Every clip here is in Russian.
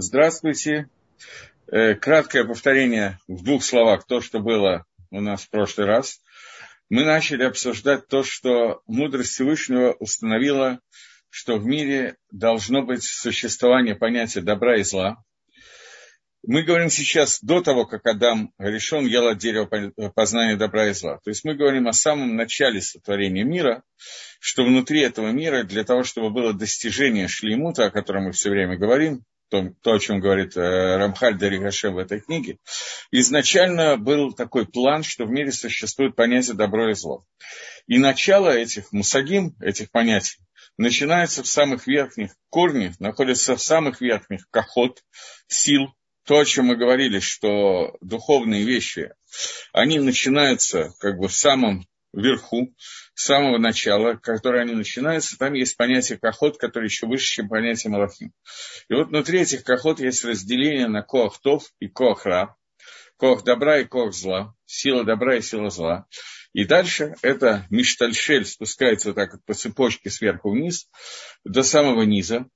Здравствуйте. Э, краткое повторение в двух словах то, что было у нас в прошлый раз. Мы начали обсуждать то, что мудрость Всевышнего установила, что в мире должно быть существование понятия добра и зла. Мы говорим сейчас до того, как Адам решен ел от дерева познания добра и зла. То есть мы говорим о самом начале сотворения мира, что внутри этого мира, для того, чтобы было достижение шлеймута, о котором мы все время говорим, то, то о чем говорит э, Рамхаль Даригаше в этой книге, изначально был такой план, что в мире существует понятие добро и зло. И начало этих мусагим, этих понятий, начинается в самых верхних корнях, находится в самых верхних кахот, сил, то, о чем мы говорили, что духовные вещи, они начинаются как бы в самом вверху, с самого начала, которые они начинаются, там есть понятие кахот, которое еще выше, чем понятие малахим. И вот внутри этих кахот есть разделение на коахтов и коахра, коах добра и коах зла, сила добра и сила зла. И дальше это миштальшель спускается вот так по цепочке сверху вниз до самого низа.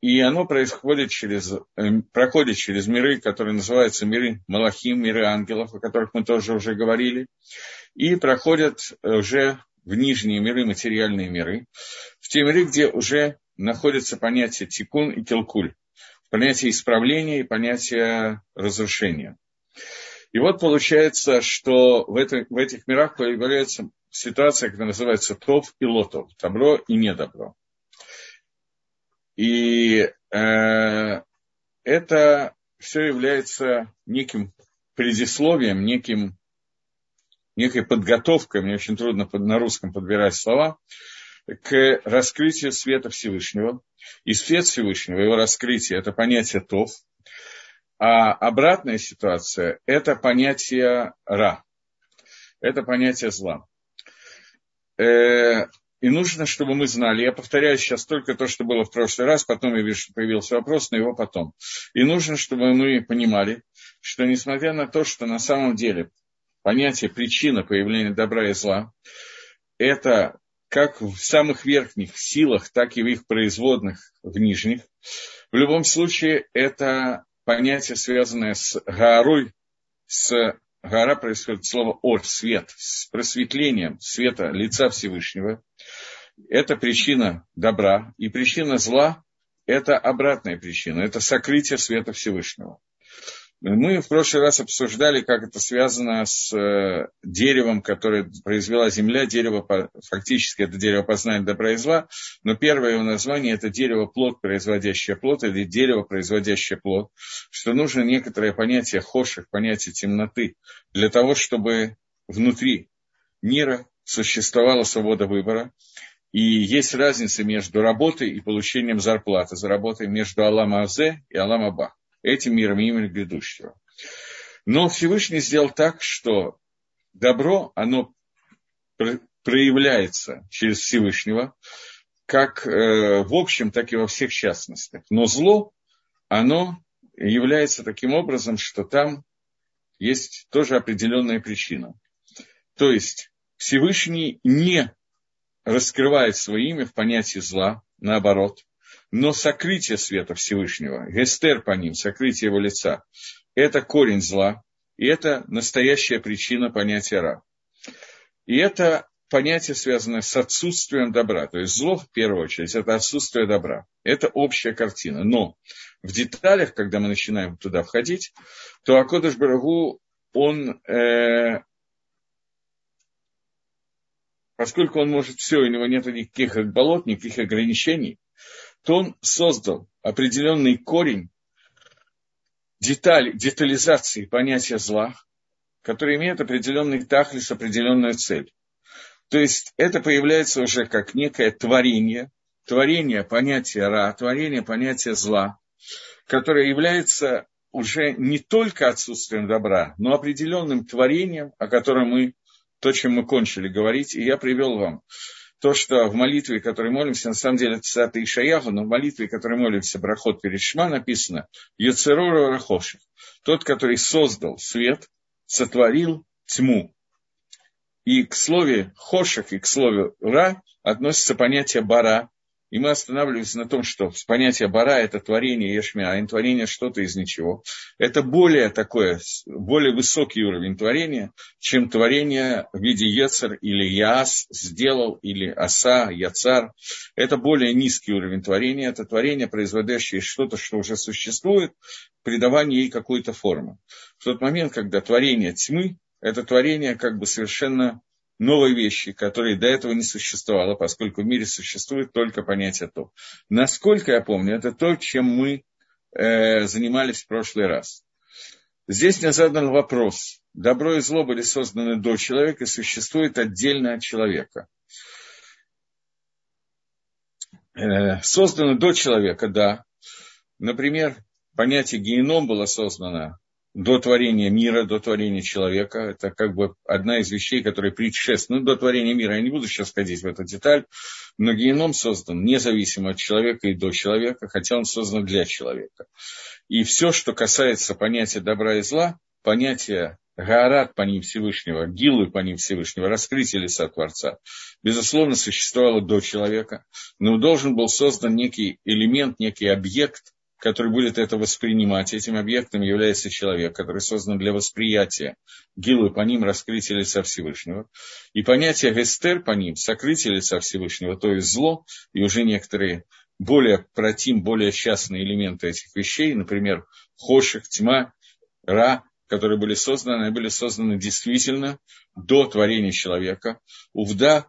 И оно происходит через, э, проходит через миры, которые называются миры Малахим, миры ангелов, о которых мы тоже уже говорили, и проходят уже в нижние миры, материальные миры, в те миры, где уже находятся понятия тикун и килкуль, понятие исправления и понятие разрушения. И вот получается, что в, это, в этих мирах появляется ситуация, которая называется тов и лотов, добро и недобро. И э, это все является неким предисловием, неким некой подготовкой, мне очень трудно на русском подбирать слова, к раскрытию света Всевышнего. И свет Всевышнего, его раскрытие, это понятие Тов, а обратная ситуация – это понятие Ра, это понятие зла. Э, и нужно, чтобы мы знали, я повторяю сейчас только то, что было в прошлый раз, потом я вижу, появился вопрос, но его потом. И нужно, чтобы мы понимали, что несмотря на то, что на самом деле понятие причина появления добра и зла, это как в самых верхних силах, так и в их производных в нижних. В любом случае, это понятие, связанное с Гаарой, с Гара происходит слово ор, свет, с просветлением света лица Всевышнего. Это причина добра. И причина зла – это обратная причина, это сокрытие света Всевышнего. Мы в прошлый раз обсуждали, как это связано с э, деревом, которое произвела земля. Дерево, фактически, это дерево познания добра и зла, но первое его название – это дерево плод, производящее плод, или дерево, производящее плод, что нужно некоторое понятие хоших, понятие темноты, для того, чтобы внутри мира существовала свобода выбора, и есть разница между работой и получением зарплаты, за работой между Алам Азе и Алам Аба этим миром, миром грядущего. Но Всевышний сделал так, что добро, оно проявляется через Всевышнего, как э, в общем, так и во всех частностях. Но зло, оно является таким образом, что там есть тоже определенная причина. То есть Всевышний не раскрывает свое имя в понятии зла, наоборот, но сокрытие света Всевышнего, гестер по ним, сокрытие его лица, это корень зла, и это настоящая причина понятия ра. И это понятие, связанное с отсутствием добра. То есть зло, в первую очередь, это отсутствие добра. Это общая картина. Но в деталях, когда мы начинаем туда входить, то Акодыш Барагу, он, э, поскольку он может все, у него нет никаких болот, никаких ограничений, то он создал определенный корень детали, детализации понятия зла, который имеет определенный тахлис, определенную цель. То есть это появляется уже как некое творение, творение понятия ра, творение понятия зла, которое является уже не только отсутствием добра, но определенным творением, о котором мы, то, чем мы кончили говорить, и я привел вам то, что в молитве, которой молимся, на самом деле это цитата Ишаяху, но в молитве, которой молимся, Брахот перед Шма, написано Йоцерора Рахошев, тот, который создал свет, сотворил тьму. И к слову хошек и к слову ра относится понятие бара, и мы останавливаемся на том, что понятие бара – это творение ешмя, а творение что-то из ничего. Это более такое, более высокий уровень творения, чем творение в виде ецер или яс сделал, или аса, яцар. Это более низкий уровень творения, это творение, производящее что-то, что уже существует, придавание ей какой-то формы. В тот момент, когда творение тьмы, это творение как бы совершенно новой вещи, которые до этого не существовало, поскольку в мире существует только понятие то. Насколько я помню, это то, чем мы э, занимались в прошлый раз. Здесь мне задан вопрос. Добро и зло были созданы до человека и существует отдельно от человека. Э, созданы до человека, да. Например, понятие геном было создано до творения мира, до творения человека. Это как бы одна из вещей, которая предшествует. Ну, до творения мира я не буду сейчас ходить в эту деталь, но геном создан независимо от человека и до человека, хотя он создан для человека. И все, что касается понятия добра и зла, понятие Гаарат по ним Всевышнего, Гилу по ним Всевышнего, раскрытие лица Творца, безусловно, существовало до человека, но должен был создан некий элемент, некий объект, который будет это воспринимать. Этим объектом является человек, который создан для восприятия гилы по ним раскрытия лица Всевышнего. И понятие гестер по ним, сокрытие лица Всевышнего, то есть зло, и уже некоторые более протим, более частные элементы этих вещей, например, хоших, тьма, ра, которые были созданы, они были созданы действительно до творения человека. Увда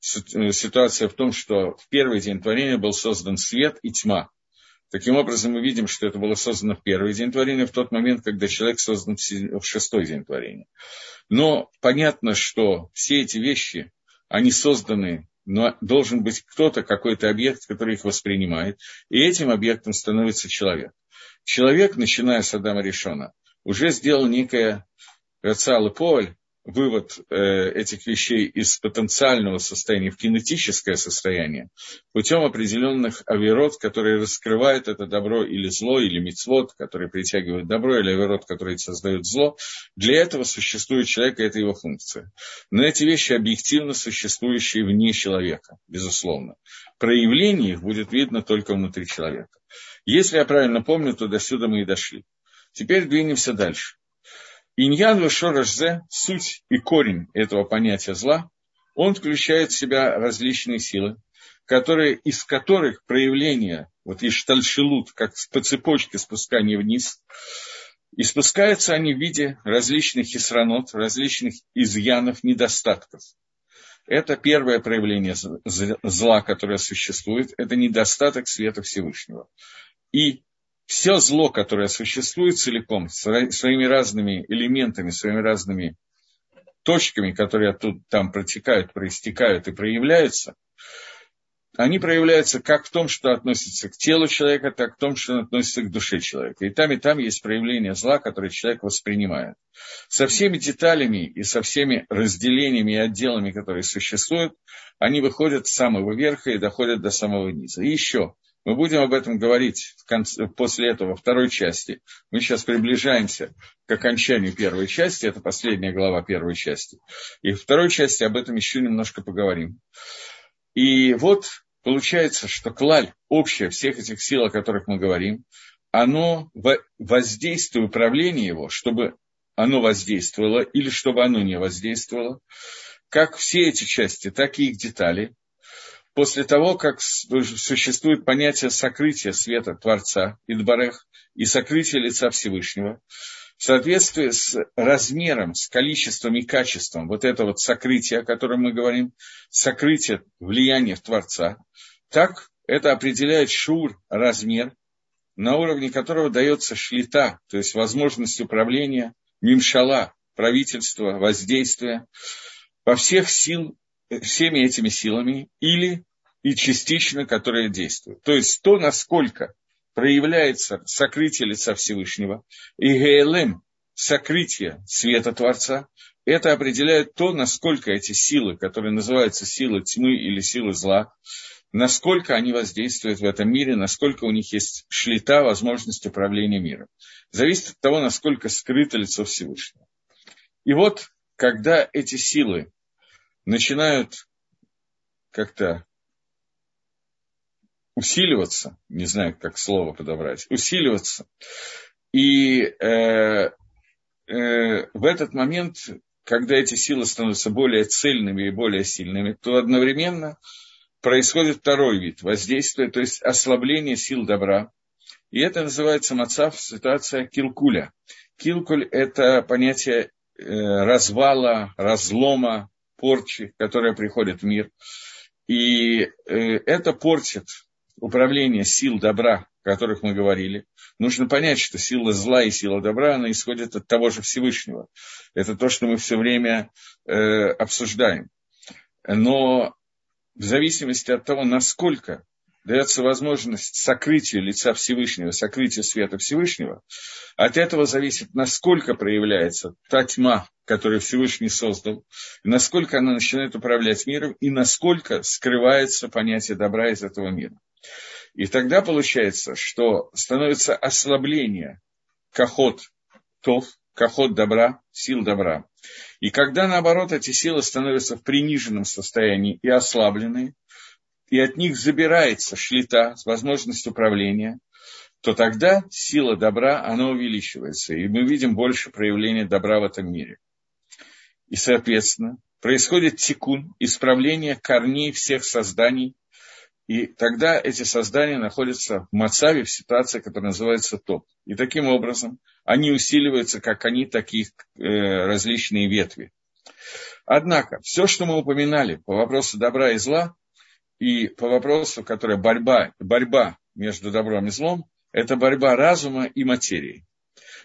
ситуация в том, что в первый день творения был создан свет и тьма. Таким образом, мы видим, что это было создано в первый день творения, в тот момент, когда человек создан в шестой день творения. Но понятно, что все эти вещи, они созданы, но должен быть кто-то, какой-то объект, который их воспринимает, и этим объектом становится человек. Человек, начиная с Адама Решона, уже сделал некое Рациал и Поль, вывод э, этих вещей из потенциального состояния в кинетическое состояние путем определенных авирот, которые раскрывают это добро или зло, или мицвод, которые притягивают добро, или авирот, которые создают зло. Для этого существует человек, и это его функция. Но эти вещи объективно существующие вне человека, безусловно. Проявление их будет видно только внутри человека. Если я правильно помню, то до сюда мы и дошли. Теперь двинемся дальше. Иньян Вешорашзе, суть и корень этого понятия зла, он включает в себя различные силы, которые, из которых проявление, вот и штальшилут, как по цепочке спускания вниз, и спускаются они в виде различных хисранот, различных изъянов, недостатков. Это первое проявление зла, которое существует, это недостаток света Всевышнего. И все зло, которое существует целиком, своими разными элементами, своими разными точками, которые тут там протекают, проистекают и проявляются, они проявляются как в том, что относится к телу человека, так в том, что относится к душе человека. И там, и там есть проявление зла, которое человек воспринимает. Со всеми деталями и со всеми разделениями и отделами, которые существуют, они выходят с самого верха и доходят до самого низа. И еще, мы будем об этом говорить в конце, после этого, во второй части. Мы сейчас приближаемся к окончанию первой части, это последняя глава первой части. И в второй части об этом еще немножко поговорим. И вот получается, что клаль, общая всех этих сил, о которых мы говорим, оно воздействие, управление его, чтобы оно воздействовало или чтобы оно не воздействовало, как все эти части, так и их детали, после того, как существует понятие сокрытия света Творца, Идбарех, и сокрытия лица Всевышнего, в соответствии с размером, с количеством и качеством вот этого вот сокрытия, о котором мы говорим, сокрытие влияния Творца, так это определяет шур, размер, на уровне которого дается шлита, то есть возможность управления, мимшала, правительства, воздействия по всех сил всеми этими силами или и частично, которые действуют. То есть то, насколько проявляется сокрытие лица Всевышнего и ГЛМ, сокрытие света Творца, это определяет то, насколько эти силы, которые называются силы тьмы или силы зла, насколько они воздействуют в этом мире, насколько у них есть шлита, возможность управления миром. Зависит от того, насколько скрыто лицо Всевышнего. И вот, когда эти силы начинают как-то усиливаться, не знаю, как слово подобрать, усиливаться. И э, э, в этот момент, когда эти силы становятся более цельными и более сильными, то одновременно происходит второй вид воздействия, то есть ослабление сил добра. И это называется мацав, ситуация килкуля. Килкуль – это понятие э, развала, разлома, порчи, которая приходит в мир. И э, это портит управление сил добра, о которых мы говорили. Нужно понять, что сила зла и сила добра, она исходит от того же Всевышнего. Это то, что мы все время э, обсуждаем. Но в зависимости от того, насколько дается возможность сокрытию лица Всевышнего, сокрытию света Всевышнего, от этого зависит, насколько проявляется та тьма, которую Всевышний создал, насколько она начинает управлять миром, и насколько скрывается понятие добра из этого мира. И тогда получается, что становится ослабление кахот тов, кахот добра, сил добра. И когда, наоборот, эти силы становятся в приниженном состоянии и ослабленные, и от них забирается шлита, возможность управления, то тогда сила добра, она увеличивается, и мы видим больше проявления добра в этом мире. И, соответственно, происходит тикун, исправление корней всех созданий, и тогда эти создания находятся в Мацаве, в ситуации, которая называется топ. И таким образом они усиливаются, как они, такие э, различные ветви. Однако, все, что мы упоминали по вопросу добра и зла, и по вопросу, которая борьба, борьба между добром и злом, это борьба разума и материи.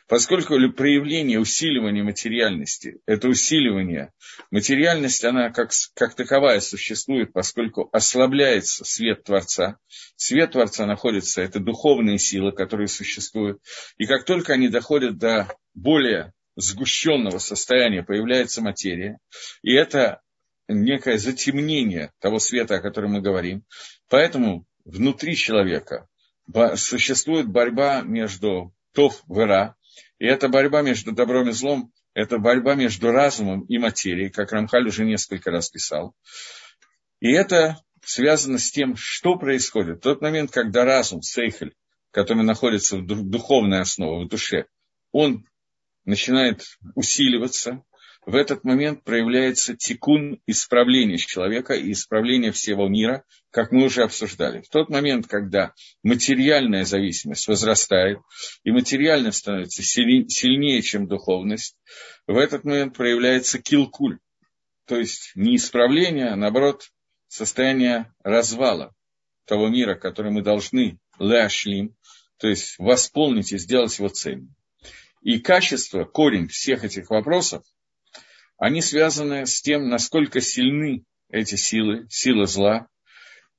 Поскольку проявление усиливания материальности, это усиливание, материальность, она как, как таковая существует, поскольку ослабляется свет Творца. Свет Творца находится, это духовные силы, которые существуют. И как только они доходят до более сгущенного состояния, появляется материя. И это некое затемнение того света, о котором мы говорим. Поэтому внутри человека существует борьба между тов и ра, и эта борьба между добром и злом, это борьба между разумом и материей, как Рамхаль уже несколько раз писал. И это связано с тем, что происходит. В тот момент, когда разум, сейхель, который находится в духовной основе, в душе, он начинает усиливаться, в этот момент проявляется тикун исправления человека и исправления всего мира, как мы уже обсуждали. В тот момент, когда материальная зависимость возрастает, и материальность становится сильнее, чем духовность, в этот момент проявляется килкуль, то есть не исправление, а наоборот состояние развала того мира, который мы должны леашлим, то есть восполнить и сделать его цельным. И качество, корень всех этих вопросов – они связаны с тем, насколько сильны эти силы, сила зла,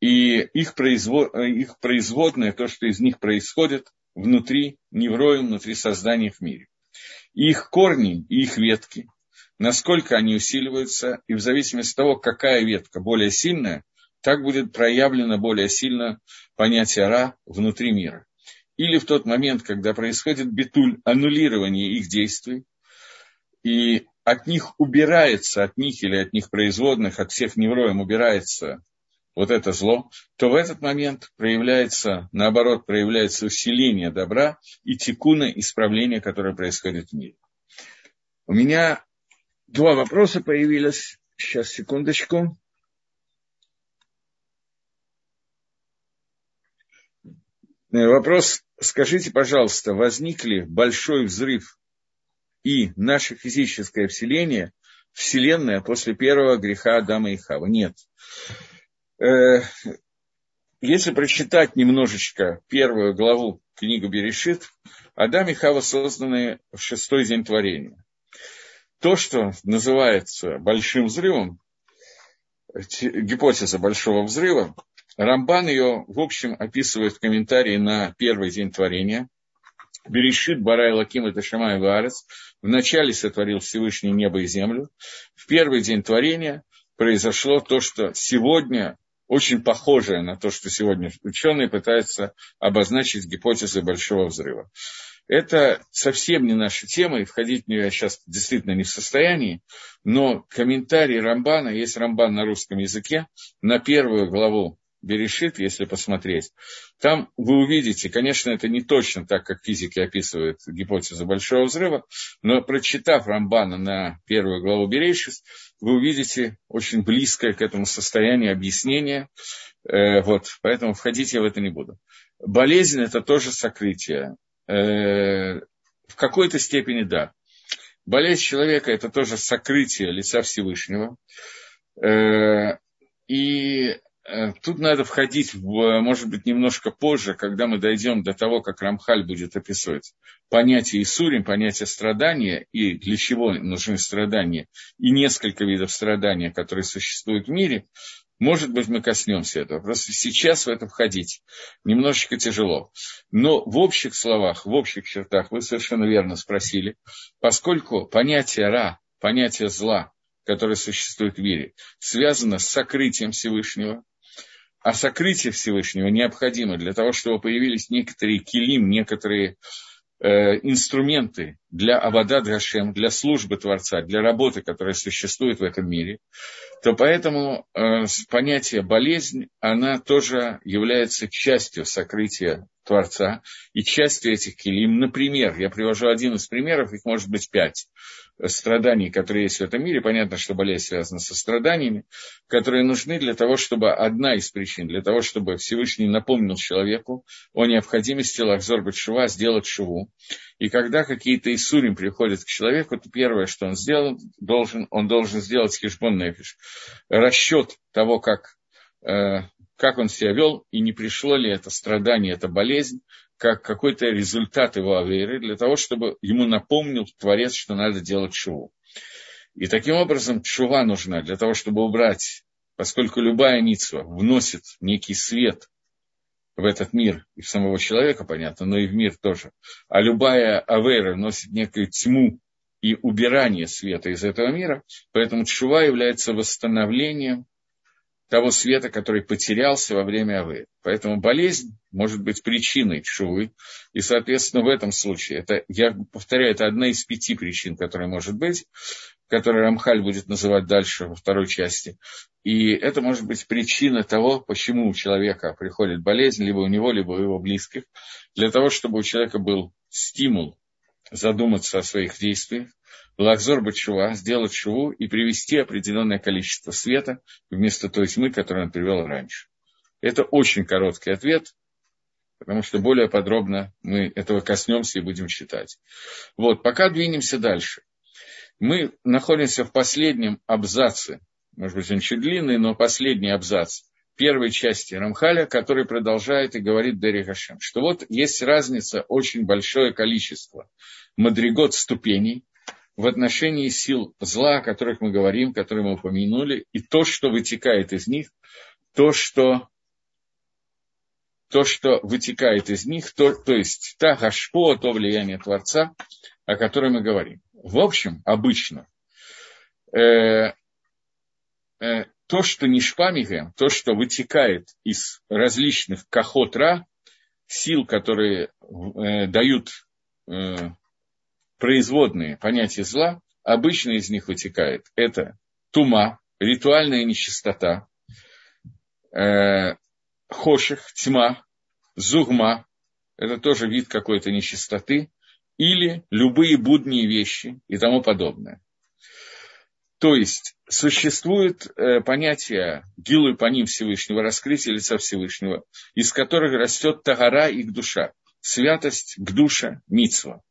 и их, производ, их производное, то, что из них происходит, внутри невроем, внутри создания в мире. И их корни, и их ветки, насколько они усиливаются, и в зависимости от того, какая ветка более сильная, так будет проявлено более сильно понятие Ра внутри мира. Или в тот момент, когда происходит битуль, аннулирование их действий, и от них убирается, от них или от них производных, от всех невроем убирается вот это зло, то в этот момент проявляется, наоборот, проявляется усиление добра и текуна исправления, которое происходит в мире. У меня два вопроса появились. Сейчас, секундочку. Вопрос, скажите, пожалуйста, возник ли большой взрыв и наше физическое вселение, вселенная после первого греха Адама и Хава. Нет. Э, если прочитать немножечко первую главу книгу Берешит, Адам и Хава созданы в шестой день творения. То, что называется большим взрывом, гипотеза большого взрыва, Рамбан ее, в общем, описывает в комментарии на первый день творения – Берешит Барай Лаким это Шамай Варец. Вначале сотворил Всевышний небо и землю. В первый день творения произошло то, что сегодня очень похожее на то, что сегодня ученые пытаются обозначить гипотезы Большого взрыва. Это совсем не наша тема, и входить в нее я сейчас действительно не в состоянии, но комментарий Рамбана, есть Рамбан на русском языке, на первую главу Берешит, если посмотреть, там вы увидите, конечно, это не точно так, как физики описывают гипотезу Большого Взрыва, но прочитав Рамбана на первую главу Берешит, вы увидите очень близкое к этому состоянию объяснение. Э, вот, поэтому входить я в это не буду. Болезнь – это тоже сокрытие. Э, в какой-то степени да. Болезнь человека – это тоже сокрытие лица Всевышнего. Э, и тут надо входить, в, может быть, немножко позже, когда мы дойдем до того, как Рамхаль будет описывать понятие Исурим, понятие страдания, и для чего нужны страдания, и несколько видов страдания, которые существуют в мире, может быть, мы коснемся этого. Просто сейчас в это входить немножечко тяжело. Но в общих словах, в общих чертах вы совершенно верно спросили, поскольку понятие Ра, понятие зла, которое существует в мире, связано с сокрытием Всевышнего, а сокрытие Всевышнего необходимо для того, чтобы появились некоторые килим, некоторые э, инструменты для Абада Драшем, для службы Творца, для работы, которая существует в этом мире, то поэтому э, понятие болезнь, она тоже является частью сокрытия Творца и частью этих килим. Например, я привожу один из примеров, их может быть пять страданий, которые есть в этом мире. Понятно, что болезнь связана со страданиями, которые нужны для того, чтобы одна из причин, для того, чтобы Всевышний напомнил человеку о необходимости лахзор шува, сделать шуву. И когда какие-то Исурим приходят к человеку, то первое, что он сделал, должен, он должен сделать хешбон нефиш, расчет того, как э, как он себя вел, и не пришло ли это страдание, это болезнь, как какой-то результат его аверы, для того, чтобы ему напомнил Творец, что надо делать шуву. И таким образом шува нужна для того, чтобы убрать, поскольку любая ницва вносит некий свет в этот мир и в самого человека, понятно, но и в мир тоже. А любая авера вносит некую тьму и убирание света из этого мира, поэтому чува является восстановлением того света, который потерялся во время Авы. Поэтому болезнь может быть причиной чувы. И, соответственно, в этом случае, это, я повторяю, это одна из пяти причин, которая может быть, которую Рамхаль будет называть дальше во второй части. И это может быть причина того, почему у человека приходит болезнь, либо у него, либо у его близких, для того, чтобы у человека был стимул задуматься о своих действиях, Лахзор Бачува, сделать шуву и привести определенное количество света вместо той тьмы, которую он привел раньше. Это очень короткий ответ, потому что более подробно мы этого коснемся и будем читать. Вот, пока двинемся дальше. Мы находимся в последнем абзаце, может быть, он чуть длинный, но последний абзац первой части Рамхаля, который продолжает и говорит Дери Хашем, что вот есть разница, очень большое количество мадригот ступеней, в отношении сил зла, о которых мы говорим, которые мы упомянули, и то, что вытекает из них, то, что, то, что вытекает из них, то, то есть та гашпо, то влияние Творца, о котором мы говорим. В общем, обычно, э, э, то, что не шпамигем, то, что вытекает из различных кахотра, сил, которые э, дают э, производные понятия зла, обычно из них вытекает это тума, ритуальная нечистота, э, хоших, тьма, зугма, это тоже вид какой-то нечистоты, или любые будние вещи и тому подобное. То есть существует э, понятие гилу по ним Всевышнего, раскрытие лица Всевышнего, из которых растет тагара и душа, святость к душе, мицва.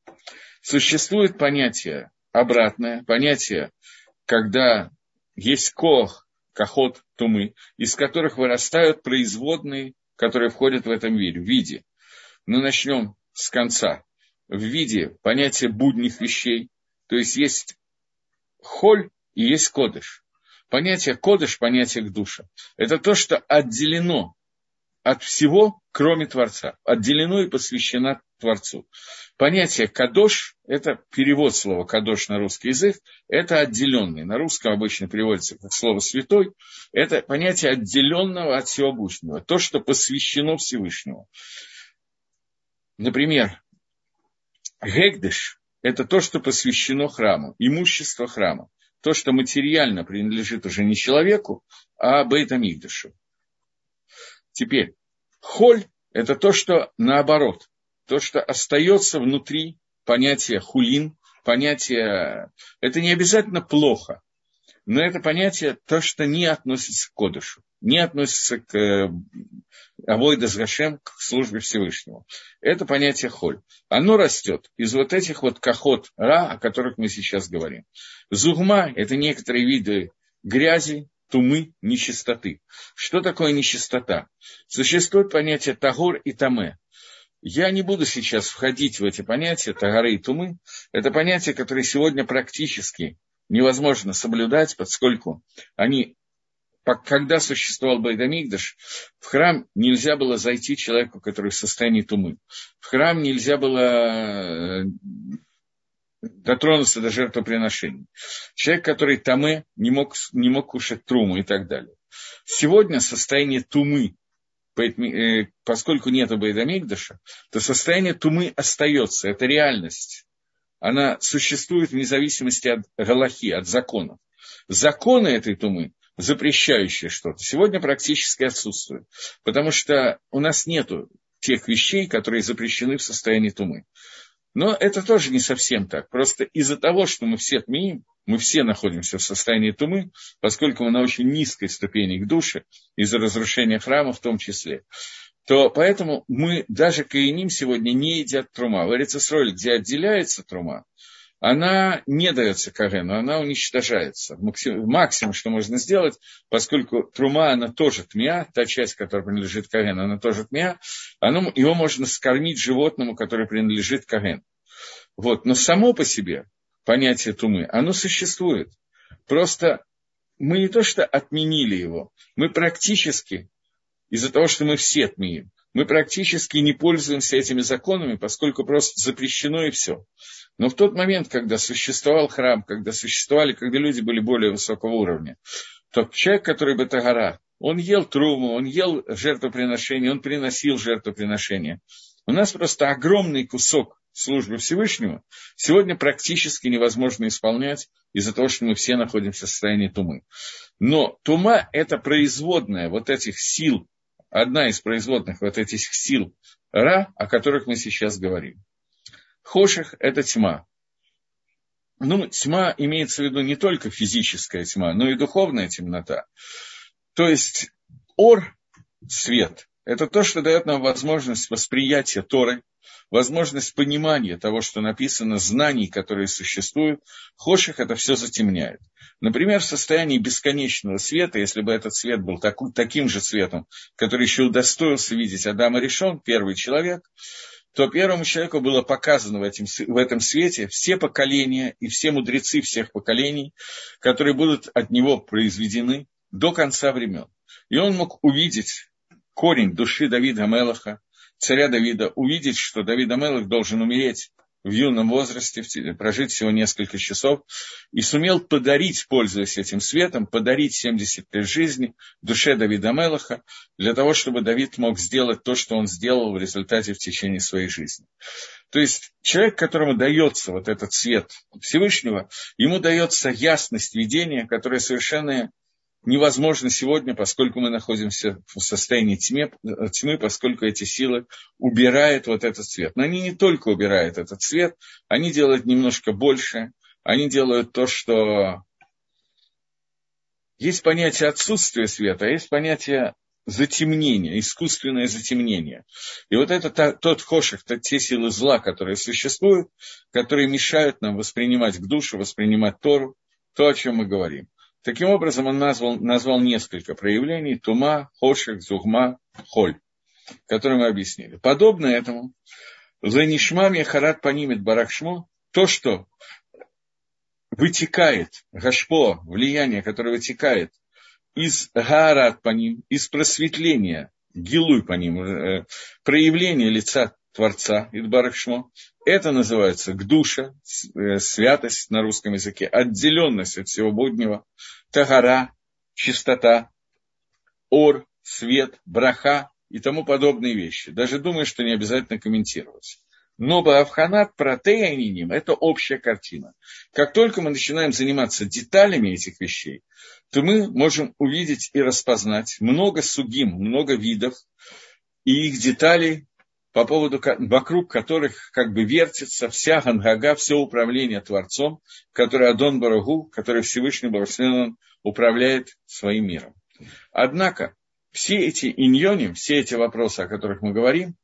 Существует понятие обратное, понятие, когда есть кох, кахот, тумы, из которых вырастают производные, которые входят в этом мире, в виде. Ну, начнем с конца. В виде понятия будних вещей, то есть есть холь и есть кодыш. Понятие кодыш, понятие к душе. Это то, что отделено от всего, кроме Творца. Отделено и посвящено Творцу. Понятие «кадош» – это перевод слова «кадош» на русский язык, это отделенный. На русском обычно переводится как слово «святой». Это понятие отделенного от всего обычного, то, что посвящено Всевышнему. Например, гегдеш – это то, что посвящено храму, имущество храма. То, что материально принадлежит уже не человеку, а Бейтамигдашу. Теперь, холь – это то, что наоборот, то, что остается внутри понятия хулин, понятие, это не обязательно плохо, но это понятие то, что не относится к кодышу, не относится к э, Авойда Згашем, к службе Всевышнему. Это понятие холь. Оно растет из вот этих вот кахот ра, о которых мы сейчас говорим. Зугма – это некоторые виды грязи, тумы, нечистоты. Что такое нечистота? Существует понятие тагор и таме. Я не буду сейчас входить в эти понятия, тагары и тумы. Это понятия, которые сегодня практически невозможно соблюдать, поскольку они, когда существовал Байдамигдаш, в храм нельзя было зайти человеку, который в состоянии тумы. В храм нельзя было э, дотронуться до жертвоприношений. Человек, который тамы, не мог, не мог кушать труму и так далее. Сегодня состояние тумы поскольку нет Байдамикдаша, то состояние тумы остается, это реальность. Она существует вне зависимости от галахи, от законов. Законы этой тумы, запрещающие что-то, сегодня практически отсутствуют, потому что у нас нет тех вещей, которые запрещены в состоянии тумы. Но это тоже не совсем так. Просто из-за того, что мы все тмиим, мы все находимся в состоянии тумы, поскольку мы на очень низкой ступени к душе, из-за разрушения храма в том числе, то поэтому мы даже каиним сегодня не едят трума. В Эрицесроле, где отделяется трума, она не дается Кагену, она уничтожается. Максимум, что можно сделать, поскольку трума, она тоже тмя, та часть, которая принадлежит Кагену, она тоже тмя, оно, его можно скормить животному, который принадлежит Кагену. Вот. Но само по себе понятие тумы, оно существует. Просто мы не то что отменили его, мы практически, из-за того, что мы все отменим, мы практически не пользуемся этими законами, поскольку просто запрещено и все. Но в тот момент, когда существовал храм, когда существовали, когда люди были более высокого уровня, то человек, который бы Тагара, он ел труму, он ел жертвоприношение, он приносил жертвоприношение. У нас просто огромный кусок службы Всевышнего сегодня практически невозможно исполнять из-за того, что мы все находимся в состоянии тумы. Но тума – это производная вот этих сил, одна из производных вот этих сил Ра, о которых мы сейчас говорим. Хоших – это тьма. Ну, тьма имеется в виду не только физическая тьма, но и духовная темнота. То есть ор, свет, это то, что дает нам возможность восприятия Торы, возможность понимания того, что написано, знаний, которые существуют. Хоших это все затемняет. Например, в состоянии бесконечного света, если бы этот свет был так, таким же светом, который еще удостоился видеть Адама Решон, первый человек, то первому человеку было показано в, этим, в этом свете все поколения и все мудрецы всех поколений, которые будут от него произведены до конца времен. И он мог увидеть корень души Давида Мелаха, царя Давида, увидеть, что Давид Амелах должен умереть в юном возрасте, прожить всего несколько часов, и сумел подарить, пользуясь этим светом, подарить 70 лет жизни душе Давида Мелаха, для того, чтобы Давид мог сделать то, что он сделал в результате в течение своей жизни. То есть человек, которому дается вот этот свет Всевышнего, ему дается ясность видения, которая совершенно невозможно сегодня, поскольку мы находимся в состоянии тьмы, тьмы, поскольку эти силы убирают вот этот свет. Но они не только убирают этот свет, они делают немножко больше, они делают то, что... Есть понятие отсутствия света, а есть понятие затемнения, искусственное затемнение. И вот это тот хошек, те силы зла, которые существуют, которые мешают нам воспринимать к душе, воспринимать Тору, то, о чем мы говорим. Таким образом, он назвал, назвал несколько проявлений тума, хошек, зугма, холь, которые мы объяснили. Подобно этому, Ленишмами Харат Панимит Барахшмо, то, что вытекает, гашпо, влияние, которое вытекает из Гарат по ним, из просветления, гилуй по ним, э, проявления лица Творца, Идбарахшмо, это называется гдуша, э, святость на русском языке, отделенность от всего буднего, тагара, чистота, ор, свет, браха и тому подобные вещи. Даже думаю, что не обязательно комментировать. Но Баавханат протеининим – это общая картина. Как только мы начинаем заниматься деталями этих вещей, то мы можем увидеть и распознать много сугим, много видов и их деталей, по поводу, вокруг которых как бы вертится вся Гангага, все управление Творцом, который Адон Барагу, который Всевышний Благословен управляет своим миром. Однако, все эти иньони, все эти вопросы, о которых мы говорим,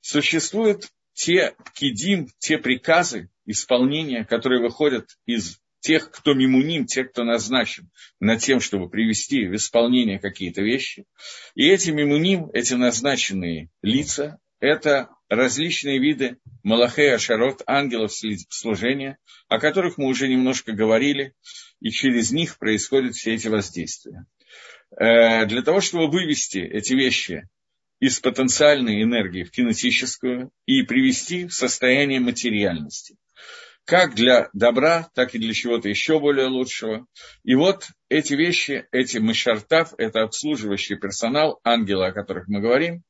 существуют те кидим, те приказы исполнения, которые выходят из тех, кто мимуним, тех, кто назначен над тем, чтобы привести в исполнение какие-то вещи. И эти мимуним, эти назначенные лица, это различные виды Малахея Ашарот, ангелов служения, о которых мы уже немножко говорили, и через них происходят все эти воздействия. Э, для того, чтобы вывести эти вещи из потенциальной энергии в кинетическую и привести в состояние материальности. Как для добра, так и для чего-то еще более лучшего. И вот эти вещи, эти мышартав, это обслуживающий персонал, ангелы, о которых мы говорим,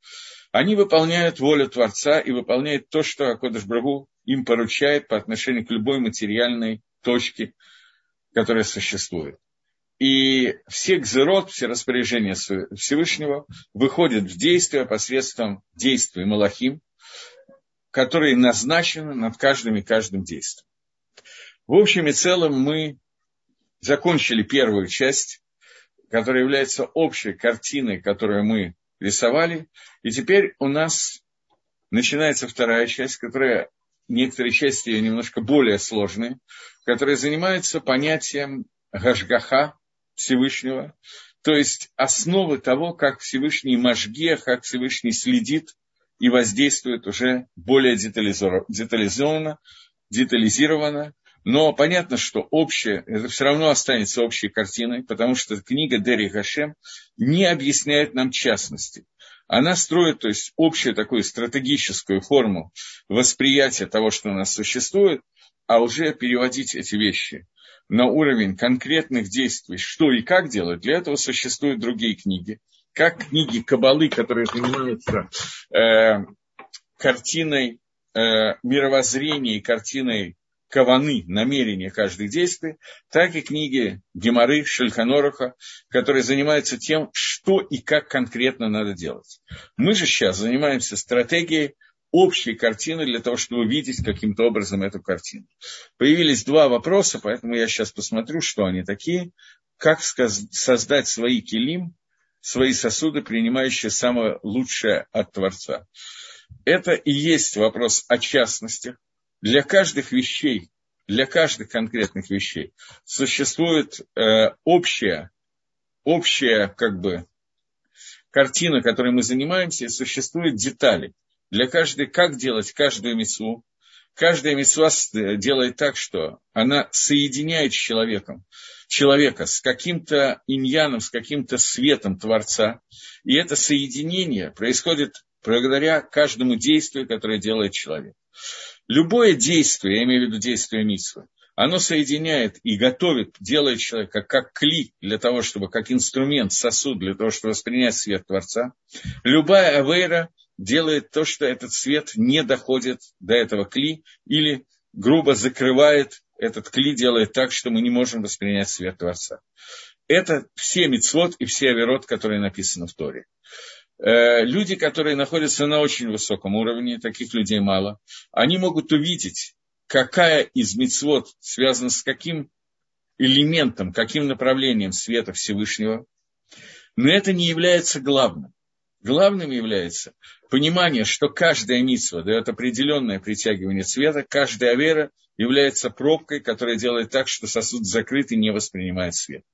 они выполняют волю Творца и выполняют то, что Акодыш Брагу им поручает по отношению к любой материальной точке, которая существует. И все гзерот, все распоряжения Всевышнего выходят в действие посредством действий Малахим, которые назначены над каждым и каждым действием. В общем и целом мы закончили первую часть, которая является общей картиной, которую мы рисовали. И теперь у нас начинается вторая часть, которая некоторые части ее немножко более сложные, которая занимается понятием гашгаха, Всевышнего, то есть основы того, как Всевышний Машге, как Всевышний следит и воздействует уже более детализованно, детализированно, но понятно, что общее, это все равно останется общей картиной, потому что книга Дери Хашем не объясняет нам частности. Она строит, то есть, общую такую стратегическую форму восприятия того, что у нас существует, а уже переводить эти вещи на уровень конкретных действий, что и как делать, для этого существуют другие книги. Как книги Кабалы, которые занимаются э, картиной э, мировоззрения и картиной каваны, намерения каждых действий, так и книги Геморы, Шельханоруха, которые занимаются тем, что и как конкретно надо делать. Мы же сейчас занимаемся стратегией общей картины для того, чтобы увидеть каким-то образом эту картину. Появились два вопроса, поэтому я сейчас посмотрю, что они такие. Как создать свои килим, свои сосуды, принимающие самое лучшее от Творца. Это и есть вопрос о частностях. Для каждых вещей, для каждых конкретных вещей существует э, общая, общая как бы, картина, которой мы занимаемся, и существуют детали – для каждой, как делать каждую мецву. Каждая мецва делает так, что она соединяет с человеком, человека с каким-то иньяном, с каким-то светом Творца. И это соединение происходит благодаря каждому действию, которое делает человек. Любое действие, я имею в виду действие митсвы, оно соединяет и готовит, делает человека как кли для того, чтобы, как инструмент, сосуд для того, чтобы воспринять свет Творца. Любая авейра делает то, что этот свет не доходит до этого кли, или грубо закрывает этот кли, делает так, что мы не можем воспринять свет Творца. Это все мицвод и все аверот, которые написаны в Торе. Э, люди, которые находятся на очень высоком уровне, таких людей мало, они могут увидеть, какая из мицвод связана с каким элементом, каким направлением света Всевышнего, но это не является главным. Главным является понимание, что каждая митсва дает определенное притягивание цвета, каждая вера является пробкой, которая делает так, что сосуд закрыт и не воспринимает свет.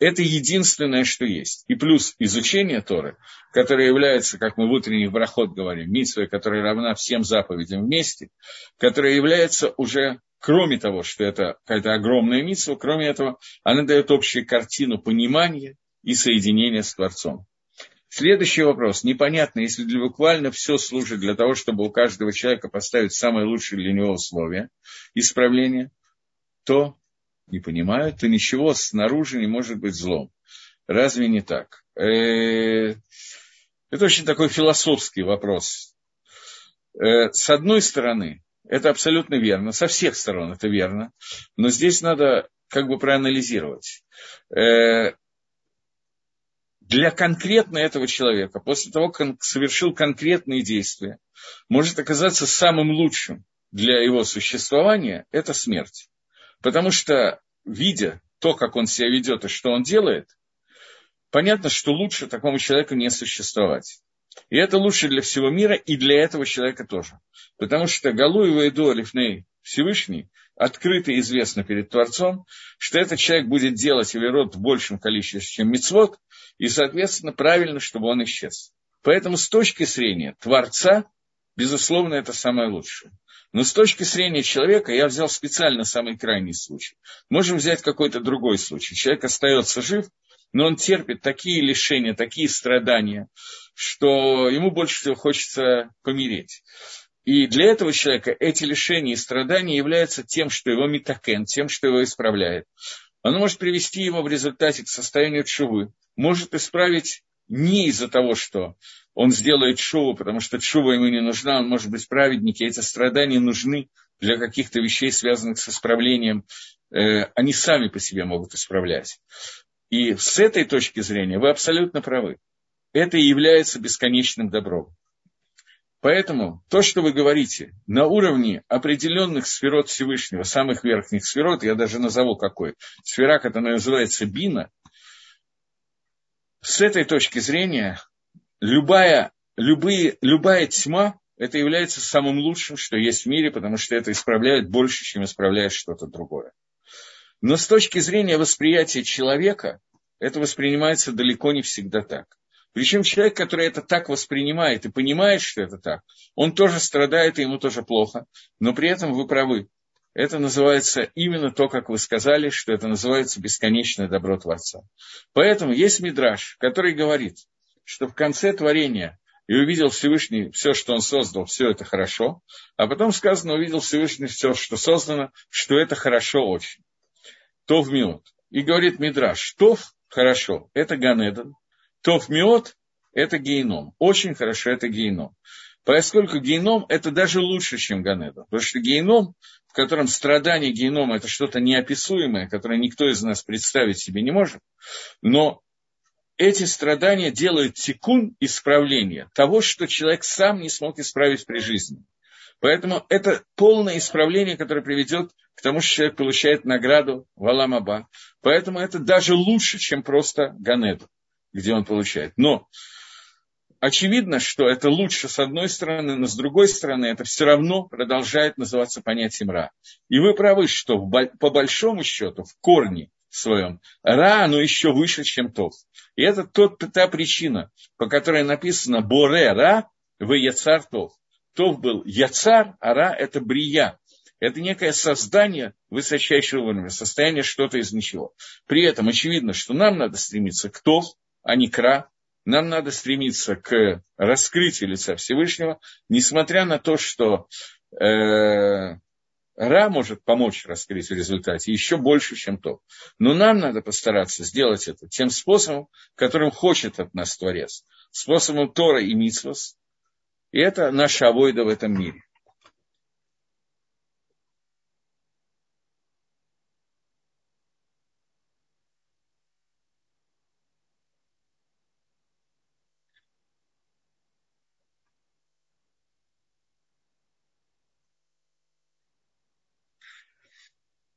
Это единственное, что есть. И плюс изучение Торы, которое является, как мы в утренних брахот говорим, митсвой, которая равна всем заповедям вместе, которая является уже, кроме того, что это какая-то огромная митсва, кроме этого, она дает общую картину понимания и соединения с Творцом. Следующий вопрос. Непонятно, если для буквально все служит для того, чтобы у каждого человека поставить самые лучшие для него условия исправления, то не понимаю, то ничего снаружи не может быть злом. Разве не так? Э, это очень такой философский вопрос. Э, с одной стороны, это абсолютно верно, со всех сторон это верно, но здесь надо как бы проанализировать. Э, для конкретно этого человека, после того, как он совершил конкретные действия, может оказаться самым лучшим для его существования – это смерть. Потому что, видя то, как он себя ведет и что он делает, понятно, что лучше такому человеку не существовать. И это лучше для всего мира и для этого человека тоже. Потому что Галуева и Дуалифней Всевышний открыто и известно перед Творцом, что этот человек будет делать Аверот в большем количестве, чем Мицвод, и, соответственно, правильно, чтобы он исчез. Поэтому с точки зрения Творца, безусловно, это самое лучшее. Но с точки зрения человека я взял специально самый крайний случай. Можем взять какой-то другой случай. Человек остается жив, но он терпит такие лишения, такие страдания, что ему больше всего хочется помереть. И для этого человека эти лишения и страдания являются тем, что его метакен, тем, что его исправляет. Оно может привести его в результате к состоянию чувы, может исправить не из-за того, что он сделает шоу, потому что шува ему не нужна, он может быть праведник, и эти страдания нужны для каких-то вещей, связанных с исправлением. Э, они сами по себе могут исправлять. И с этой точки зрения вы абсолютно правы. Это и является бесконечным добром. Поэтому то, что вы говорите, на уровне определенных сферот Всевышнего, самых верхних сферот, я даже назову какой, сфера, которая называется Бина, с этой точки зрения любая, любые, любая тьма, это является самым лучшим, что есть в мире, потому что это исправляет больше, чем исправляет что-то другое. Но с точки зрения восприятия человека, это воспринимается далеко не всегда так. Причем человек, который это так воспринимает и понимает, что это так, он тоже страдает, и ему тоже плохо. Но при этом вы правы. Это называется именно то, как вы сказали, что это называется бесконечное добро Творца. Поэтому есть мидраж, который говорит, что в конце творения и увидел Всевышний все, что он создал, все это хорошо, а потом сказано, увидел Всевышний все, что создано, что это хорошо очень. То в миот. И говорит Мидраш, то хорошо, это Ганедан, Тов миот – это геном. Очень хорошо, это геном. Поскольку геном – это даже лучше, чем Ганеда. Потому что геном, в котором страдание генома – это что-то неописуемое, которое никто из нас представить себе не может. Но эти страдания делают тикун исправления того, что человек сам не смог исправить при жизни. Поэтому это полное исправление, которое приведет к тому, что человек получает награду в Аламаба. Поэтому это даже лучше, чем просто Ганеду где он получает. Но очевидно, что это лучше с одной стороны, но с другой стороны это все равно продолжает называться понятием Ра. И вы правы, что по большому счету в корне своем Ра, оно еще выше, чем Тов. И это тот, та причина, по которой написано Боре Ра, вы Яцар Тов. Тов был Яцар, а Ра – это Брия. Это некое создание высочайшего уровня, состояние что-то из ничего. При этом очевидно, что нам надо стремиться к Тов, а не кра. Нам надо стремиться к раскрытию лица Всевышнего, несмотря на то, что э, Ра может помочь раскрыть в результате еще больше, чем то. Но нам надо постараться сделать это тем способом, которым хочет от нас Творец. Способом Тора и Митсвос. И это наша авойда в этом мире.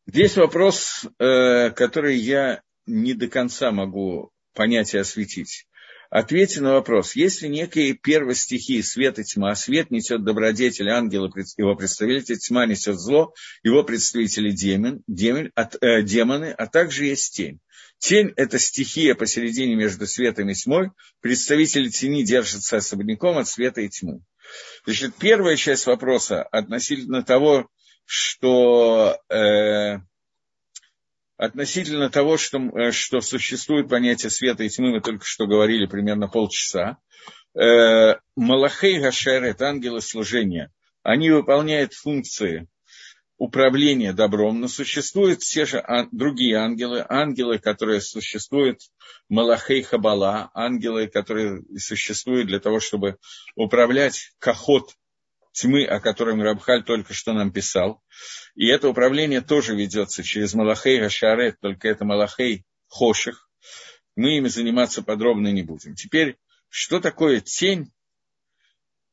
Здесь вопрос, э, который я не до конца могу понять и осветить. Ответьте на вопрос. Если некие первые стихии свет и тьма, свет несет добродетель, ангел его представитель, тьма несет зло, его представители демон, демон, э, демоны, а также есть тень. Тень – это стихия посередине между светом и тьмой. Представители тени держатся особняком от света и тьмы. Значит, первая часть вопроса относительно того, что э, относительно того, что, э, что существует понятие света и тьмы, мы только что говорили примерно полчаса. Э, Малахей Гашерет, ангелы служения, они выполняют функции управления добром, но существуют все же другие ангелы, ангелы, которые существуют, Малахей Хабала, ангелы, которые существуют для того, чтобы управлять кохот тьмы, о котором Рабхаль только что нам писал. И это управление тоже ведется через Малахей Гашарет, только это Малахей Хоших. Мы ими заниматься подробно не будем. Теперь, что такое тень?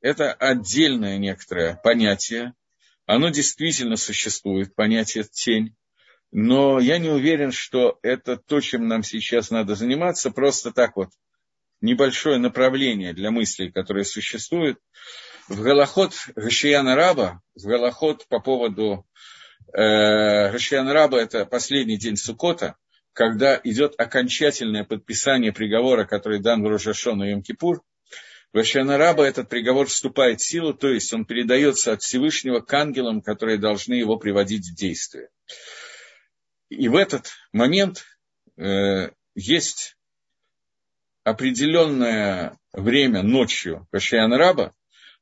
Это отдельное некоторое понятие. Оно действительно существует, понятие тень. Но я не уверен, что это то, чем нам сейчас надо заниматься. Просто так вот небольшое направление для мыслей, которые существуют. В Галахот Гашияна Раба, в Галахот по поводу э, Гашияна Раба, это последний день Сукота, когда идет окончательное подписание приговора, который дан в Рожашон и Йом-Кипур, в Гашияна Раба этот приговор вступает в силу, то есть он передается от Всевышнего к ангелам, которые должны его приводить в действие. И в этот момент э, есть определенное время ночью Кашаян Раба,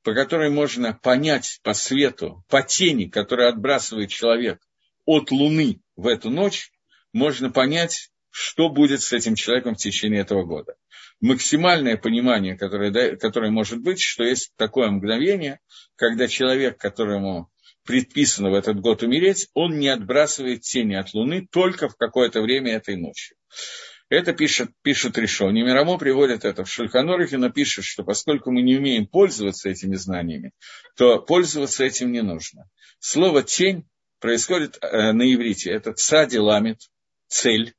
по которой можно понять по свету, по тени, которую отбрасывает человек от Луны в эту ночь, можно понять, что будет с этим человеком в течение этого года. Максимальное понимание, которое, которое может быть, что есть такое мгновение, когда человек, которому предписано в этот год умереть, он не отбрасывает тени от Луны только в какое-то время этой ночи. Это пишет, пишет Решон. Мирамо приводит это в Шульханорихе, но пишет, что поскольку мы не умеем пользоваться этими знаниями, то пользоваться этим не нужно. Слово «тень» происходит э, на иврите. Это цади ламит, цель.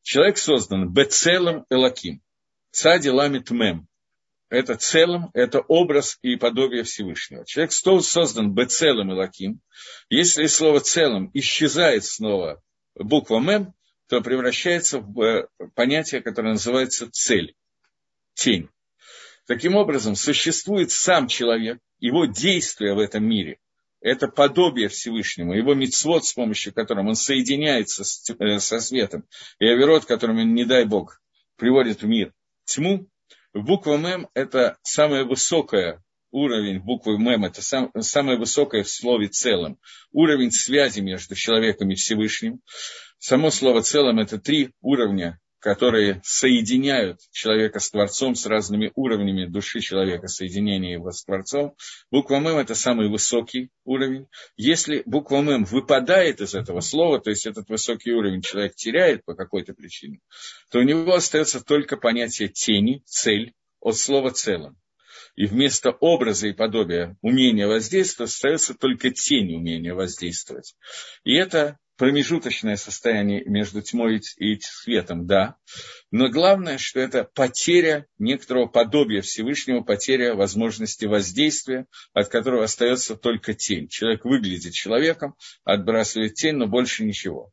Человек создан бецелом элаким. Цади ламит мем. Это целым, это образ и подобие Всевышнего. Человек создан бецелом элаким. Если слово целым исчезает снова буква мем, то превращается в э, понятие, которое называется цель, тень. Таким образом, существует сам человек, его действия в этом мире – это подобие Всевышнему, его мицвод, с помощью которым он соединяется с, э, со светом, и оверот, которым он, не дай Бог, приводит в мир тьму, буква Мем – это самое высокое уровень буквы МЭМ – это сам, самое высокое в слове целом. Уровень связи между человеком и Всевышним. Само слово целом – это три уровня, которые соединяют человека с Творцом, с разными уровнями души человека, соединения его с Творцом. Буква МЭМ – это самый высокий уровень. Если буква МЭМ выпадает из этого слова, то есть этот высокий уровень человек теряет по какой-то причине, то у него остается только понятие тени, цель от слова целом и вместо образа и подобия умения воздействовать остается только тень умения воздействовать. И это промежуточное состояние между тьмой и светом, да. Но главное, что это потеря некоторого подобия Всевышнего, потеря возможности воздействия, от которого остается только тень. Человек выглядит человеком, отбрасывает тень, но больше ничего.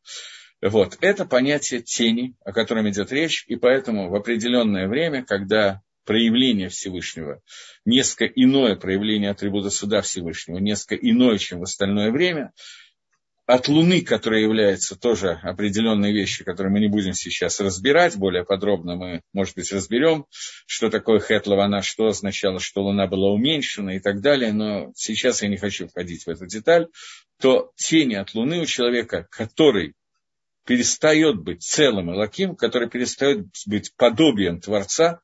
Вот, это понятие тени, о котором идет речь, и поэтому в определенное время, когда проявление Всевышнего, несколько иное проявление атрибута суда Всевышнего, несколько иное, чем в остальное время, от Луны, которая является тоже определенной вещью, которую мы не будем сейчас разбирать более подробно, мы, может быть, разберем, что такое Хет Лавана, что означало, что Луна была уменьшена и так далее, но сейчас я не хочу входить в эту деталь, то тени от Луны у человека, который перестает быть целым и лаким, который перестает быть подобием Творца,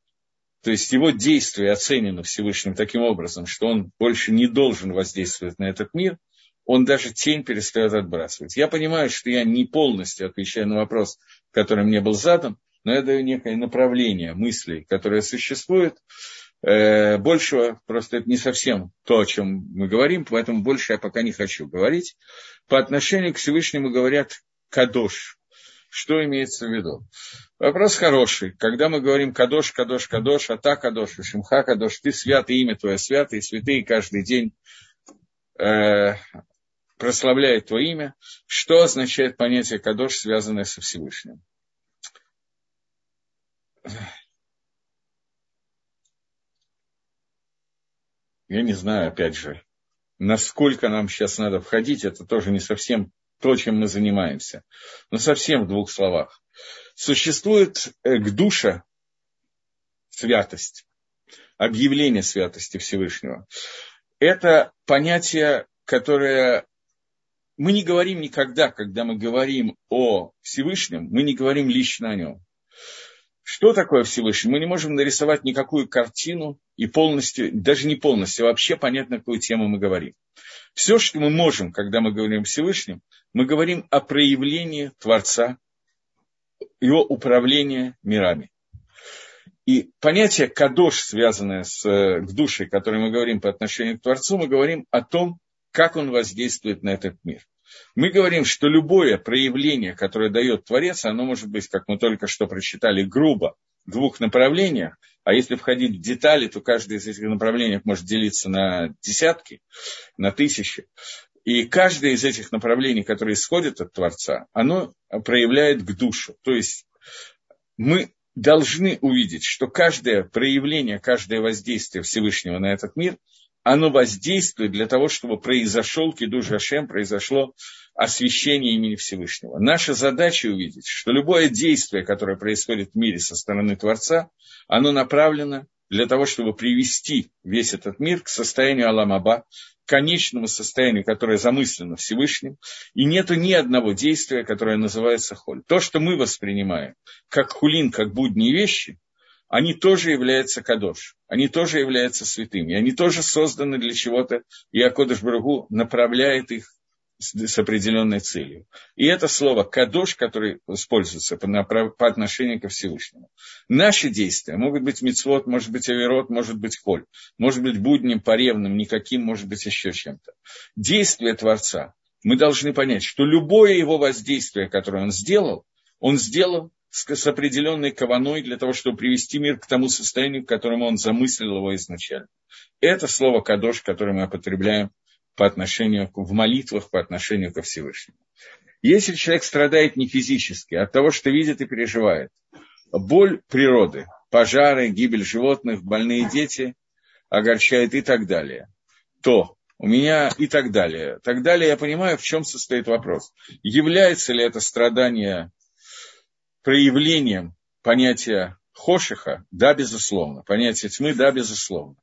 то есть его действие оценено Всевышним таким образом, что он больше не должен воздействовать на этот мир, он даже тень перестает отбрасывать. Я понимаю, что я не полностью отвечаю на вопрос, который мне был задан, но я даю некое направление мыслей, которое существует. Э, большего просто это не совсем то, о чем мы говорим, поэтому больше я пока не хочу говорить. По отношению к Всевышнему говорят «кадош», что имеется в виду? Вопрос хороший. Когда мы говорим «кадош, кадош, кадош», «ата кадош», «шимха кадош», «ты святый, имя твое святое», святые каждый день прославляют твое имя, что означает понятие «кадош», связанное со Всевышним? Я не знаю, опять же, насколько нам сейчас надо входить, это тоже не совсем то, чем мы занимаемся. Но совсем в двух словах. Существует э, к душе святость, объявление святости Всевышнего. Это понятие, которое мы не говорим никогда, когда мы говорим о Всевышнем, мы не говорим лично о нем. Что такое Всевышний? Мы не можем нарисовать никакую картину и полностью, даже не полностью, вообще понятно, какую тему мы говорим. Все, что мы можем, когда мы говорим о Всевышнем, мы говорим о проявлении Творца, его управления мирами. И понятие кадош, связанное с э, душей, которое мы говорим по отношению к Творцу, мы говорим о том, как он воздействует на этот мир. Мы говорим, что любое проявление, которое дает Творец, оно может быть, как мы только что прочитали, грубо, в двух направлениях, а если входить в детали, то каждое из этих направлений может делиться на десятки, на тысячи. И каждое из этих направлений, которые исходят от Творца, оно проявляет к душу. То есть мы должны увидеть, что каждое проявление, каждое воздействие Всевышнего на этот мир, оно воздействует для того, чтобы произошел Кидуш Хашем, произошло освящение имени Всевышнего. Наша задача увидеть, что любое действие, которое происходит в мире со стороны Творца, оно направлено для того, чтобы привести весь этот мир к состоянию Аламаба, к конечному состоянию, которое замыслено Всевышним, и нету ни одного действия, которое называется холь. То, что мы воспринимаем как хулин, как будние вещи, они тоже являются кадош, они тоже являются святыми, они тоже созданы для чего-то, и Акодыш Брагу направляет их с определенной целью. И это слово «кадош», которое используется по, по отношению ко Всевышнему. Наши действия могут быть мицвод, может быть аверот, может быть холь, может быть будним, поревным, никаким, может быть еще чем-то. Действие Творца мы должны понять, что любое его воздействие, которое он сделал, он сделал с, определенной кованой для того, чтобы привести мир к тому состоянию, к которому он замыслил его изначально. Это слово «кадош», которое мы употребляем по отношению, в молитвах по отношению ко Всевышнему. Если человек страдает не физически, а от того, что видит и переживает, боль природы, пожары, гибель животных, больные дети огорчает и так далее, то у меня и так далее. Так далее я понимаю, в чем состоит вопрос. Является ли это страдание проявлением понятия хошиха? Да, безусловно. Понятие тьмы? Да, безусловно.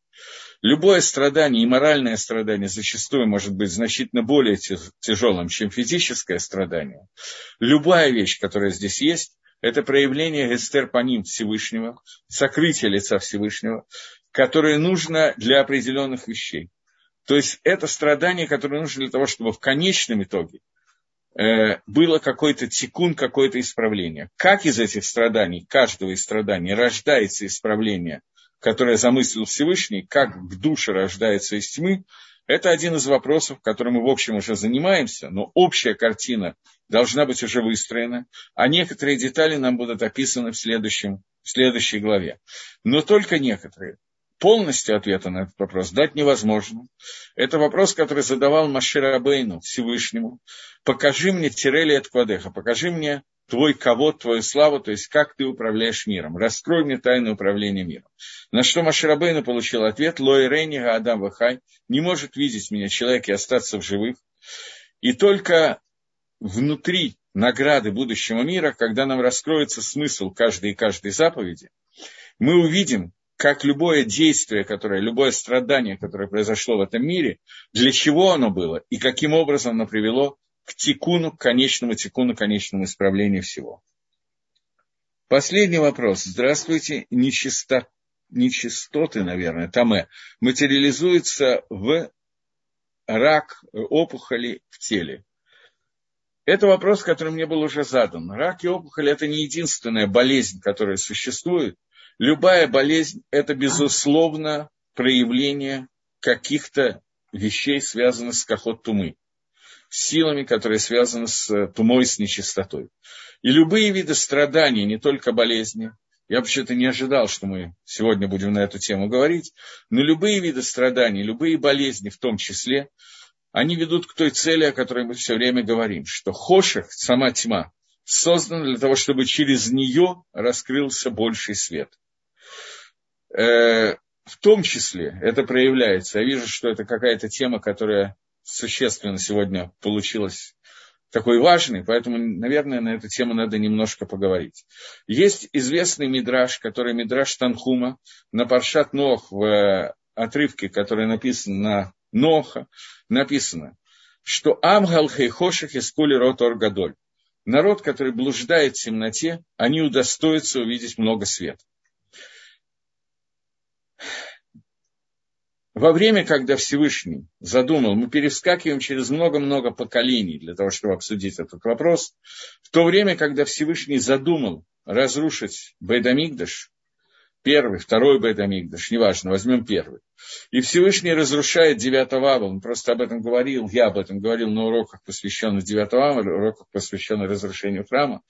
Любое страдание и моральное страдание зачастую может быть значительно более тяжелым, чем физическое страдание. Любая вещь, которая здесь есть, это проявление гестер по ним Всевышнего, сокрытие лица Всевышнего, которое нужно для определенных вещей. То есть это страдание, которое нужно для того, чтобы в конечном итоге было какой-то тикун, какое-то исправление. Как из этих страданий, каждого из страданий рождается исправление которое замыслил Всевышний, как к душе рождается из тьмы, это один из вопросов, которым мы, в общем, уже занимаемся, но общая картина должна быть уже выстроена, а некоторые детали нам будут описаны в, следующем, в следующей главе. Но только некоторые. Полностью ответа на этот вопрос дать невозможно. Это вопрос, который задавал Машир Абейну Всевышнему. Покажи мне Тирели от Квадеха, покажи мне твой кого, твою славу, то есть как ты управляешь миром. Раскрой мне тайну управления миром. На что Маширабейну получил ответ, Лой Рейнига Адам Вахай, не может видеть меня человек и остаться в живых. И только внутри награды будущего мира, когда нам раскроется смысл каждой и каждой заповеди, мы увидим, как любое действие, которое, любое страдание, которое произошло в этом мире, для чего оно было и каким образом оно привело к тикуну, к конечному тикуну, к конечному исправлению всего. Последний вопрос. Здравствуйте. Нечисто, нечистоты, наверное, таме, материализуются в рак, опухоли в теле. Это вопрос, который мне был уже задан. Рак и опухоль – это не единственная болезнь, которая существует. Любая болезнь – это, безусловно, проявление каких-то вещей, связанных с кахот тумы силами, которые связаны с э, тумой, с нечистотой. И любые виды страданий, не только болезни, я вообще-то не ожидал, что мы сегодня будем на эту тему говорить, но любые виды страданий, любые болезни в том числе, они ведут к той цели, о которой мы все время говорим, что хоших, сама тьма, создана для того, чтобы через нее раскрылся больший свет. Э, в том числе это проявляется. Я вижу, что это какая-то тема, которая существенно сегодня получилось такой важный, поэтому, наверное, на эту тему надо немножко поговорить. Есть известный мидраж, который мидраж Танхума на Паршат Нох в отрывке, который написан на Ноха, написано, что Амгал Хейхоших из Кули Рот Оргадоль. народ, который блуждает в темноте, они удостоятся увидеть много света. Во время, когда Всевышний задумал, мы перескакиваем через много-много поколений для того, чтобы обсудить этот вопрос, в то время, когда Всевышний задумал разрушить Бейдамигдаш, первый, второй Бейдамигдаш, неважно, возьмем первый, и Всевышний разрушает девятого ава, он просто об этом говорил, я об этом говорил на уроках, посвященных девятого ава, уроках, посвященных разрушению храма,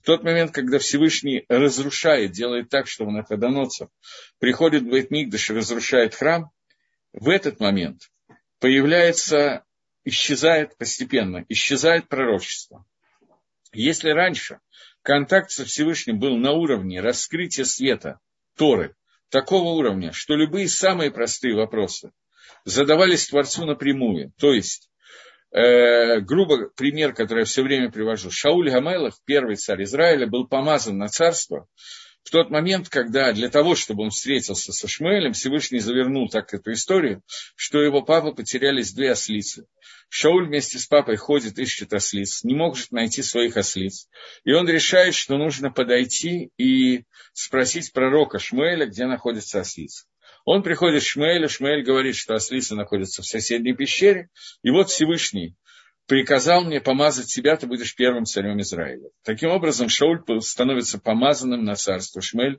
в тот момент, когда Всевышний разрушает, делает так, чтобы на Ходоноцев приходит Бейтмигдаш и разрушает храм, в этот момент появляется, исчезает постепенно, исчезает пророчество. Если раньше контакт со Всевышним был на уровне раскрытия света Торы, такого уровня, что любые самые простые вопросы задавались Творцу напрямую, то есть э, грубо пример, который я все время привожу. Шауль Гамелах, первый царь Израиля, был помазан на царство в тот момент, когда для того, чтобы он встретился со Шмуэлем, Всевышний завернул так эту историю, что его папа потерялись две ослицы. Шауль вместе с папой ходит, ищет ослиц, не может найти своих ослиц. И он решает, что нужно подойти и спросить пророка Шмуэля, где находится ослица. Он приходит к Шмуэлю, Шмуэль говорит, что ослица находится в соседней пещере, и вот Всевышний приказал мне помазать тебя, ты будешь первым царем Израиля. Таким образом, Шауль становится помазанным на царство. Шмель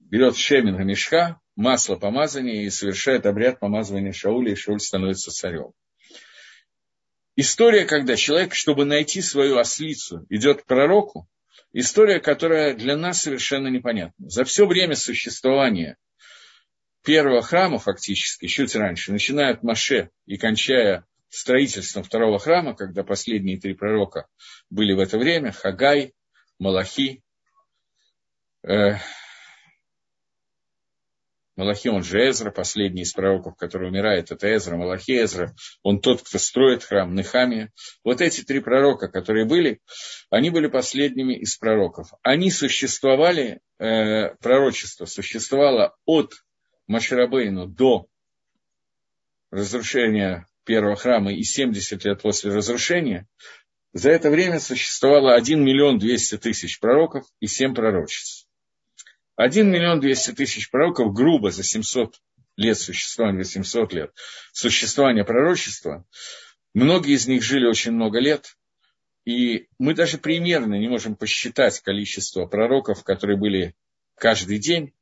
берет шемин мешка, масло помазания и совершает обряд помазывания Шауля, и Шауль становится царем. История, когда человек, чтобы найти свою ослицу, идет к пророку, история, которая для нас совершенно непонятна. За все время существования первого храма, фактически, чуть раньше, начиная от Маше и кончая строительством второго храма, когда последние три пророка были в это время, Хагай, Малахи, э, Малахи, он же Эзра, последний из пророков, который умирает, это Эзра, Малахи Эзра, он тот, кто строит храм Нехамия. Вот эти три пророка, которые были, они были последними из пророков. Они существовали, э, пророчество существовало от Маширабейну до разрушения первого храма и 70 лет после разрушения, за это время существовало 1 миллион 200 тысяч пророков и 7 пророчеств. 1 миллион 200 тысяч пророков грубо за 700 лет существования, 700 лет существования пророчества, многие из них жили очень много лет, и мы даже примерно не можем посчитать количество пророков, которые были каждый день,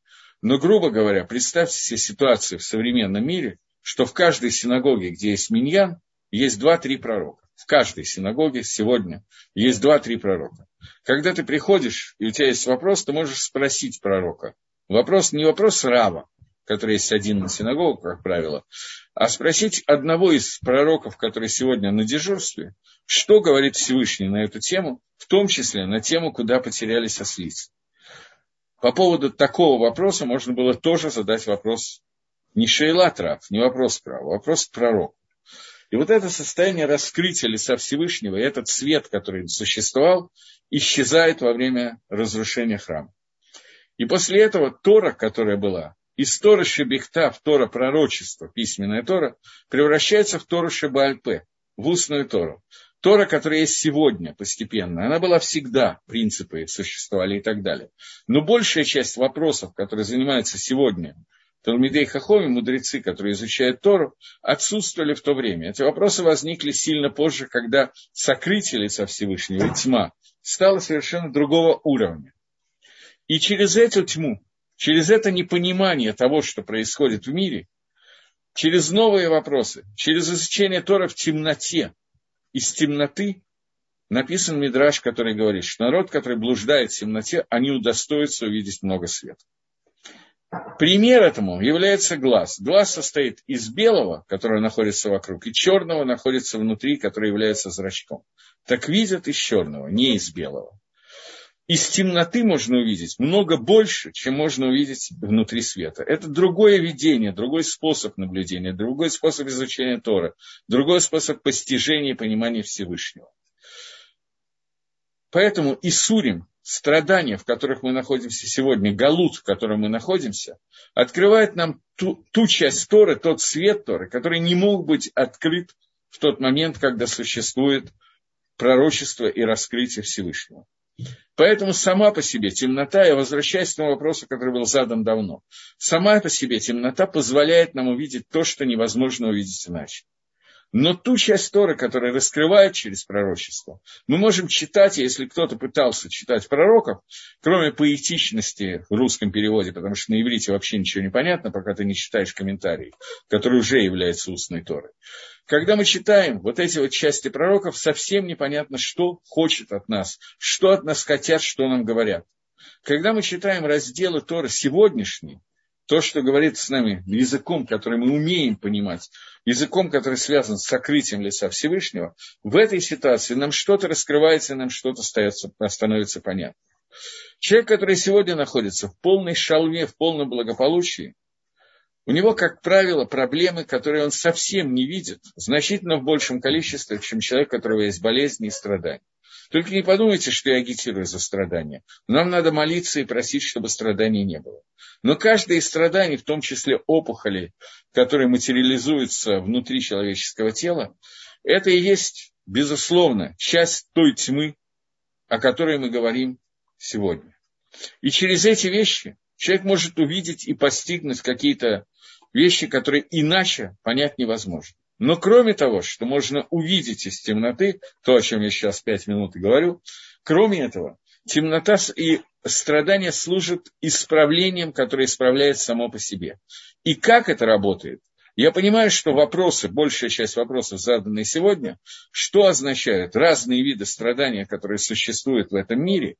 но, грубо говоря, представьте себе ситуацию в современном мире – что в каждой синагоге, где есть миньян, есть два-три пророка. В каждой синагоге сегодня есть два-три пророка. Когда ты приходишь, и у тебя есть вопрос, ты можешь спросить пророка. Вопрос не вопрос раба, который есть один на синагогу, как правило, а спросить одного из пророков, который сегодня на дежурстве, что говорит Всевышний на эту тему, в том числе на тему, куда потерялись ослицы. По поводу такого вопроса можно было тоже задать вопрос не шейлат раб, не вопрос права, вопрос к пророку. И вот это состояние раскрытия лица Всевышнего, и этот свет, который существовал, исчезает во время разрушения храма. И после этого Тора, которая была, из Тора Шебехта в Тора пророчество, письменная Тора, превращается в Тору Шебальпе, в устную Тору. Тора, которая есть сегодня постепенно, она была всегда, принципы существовали и так далее. Но большая часть вопросов, которые занимаются сегодня Талмидей Хахоми, мудрецы, которые изучают Тору, отсутствовали в то время. Эти вопросы возникли сильно позже, когда сокрытие лица Всевышнего тьма стало совершенно другого уровня. И через эту тьму, через это непонимание того, что происходит в мире, через новые вопросы, через изучение Тора в темноте, из темноты написан мидраж, который говорит, что народ, который блуждает в темноте, они удостоятся увидеть много света. Пример этому является глаз. Глаз состоит из белого, который находится вокруг, и черного находится внутри, который является зрачком. Так видят из черного, не из белого. Из темноты можно увидеть много больше, чем можно увидеть внутри света. Это другое видение, другой способ наблюдения, другой способ изучения Тора, другой способ постижения и понимания Всевышнего. Поэтому Исурим, страдания, в которых мы находимся сегодня, галут, в котором мы находимся, открывает нам ту, ту часть Торы, тот свет Торы, который не мог быть открыт в тот момент, когда существует пророчества и раскрытия Всевышнего. Поэтому сама по себе темнота, я возвращаюсь к тому вопросу, который был задан давно, сама по себе темнота позволяет нам увидеть то, что невозможно увидеть иначе. Но ту часть Торы, которая раскрывает через пророчество, мы можем читать, если кто-то пытался читать пророков, кроме поэтичности в русском переводе, потому что на иврите вообще ничего не понятно, пока ты не читаешь комментарии, которые уже являются устной Торой. Когда мы читаем вот эти вот части пророков, совсем непонятно, что хочет от нас, что от нас хотят, что нам говорят. Когда мы читаем разделы Торы сегодняшние, то, что говорит с нами языком, который мы умеем понимать, языком, который связан с сокрытием лица Всевышнего, в этой ситуации нам что-то раскрывается, нам что-то становится понятно. Человек, который сегодня находится в полной шалве, в полном благополучии, у него, как правило, проблемы, которые он совсем не видит, значительно в большем количестве, чем человек, у которого есть болезни и страдания. Только не подумайте, что я агитирую за страдания. Нам надо молиться и просить, чтобы страданий не было. Но каждое из страданий, в том числе опухоли, которые материализуются внутри человеческого тела, это и есть, безусловно, часть той тьмы, о которой мы говорим сегодня. И через эти вещи человек может увидеть и постигнуть какие-то вещи, которые иначе понять невозможно. Но кроме того, что можно увидеть из темноты, то, о чем я сейчас пять минут и говорю, кроме этого, темнота и страдания служат исправлением, которое исправляет само по себе. И как это работает? Я понимаю, что вопросы, большая часть вопросов, заданные сегодня, что означают разные виды страдания, которые существуют в этом мире,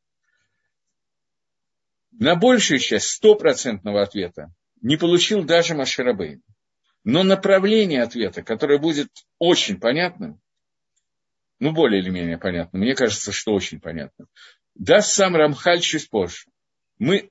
на большую часть стопроцентного ответа не получил даже Маширабейн. Но направление ответа, которое будет очень понятным, ну, более или менее понятным, мне кажется, что очень понятным, даст сам Рамхаль чуть позже. Мы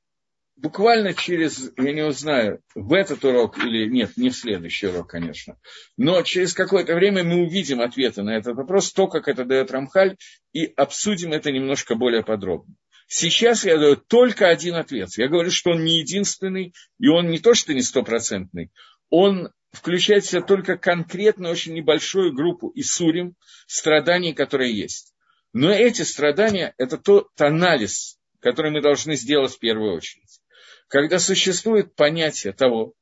буквально через, я не узнаю, в этот урок или нет, не в следующий урок, конечно, но через какое-то время мы увидим ответы на этот вопрос, то, как это дает Рамхаль, и обсудим это немножко более подробно. Сейчас я даю только один ответ. Я говорю, что он не единственный, и он не то, что не стопроцентный, он включает в себя только конкретно очень небольшую группу Исурим, страданий, которые есть. Но эти страдания – это тот анализ, который мы должны сделать в первую очередь. Когда существует понятие того,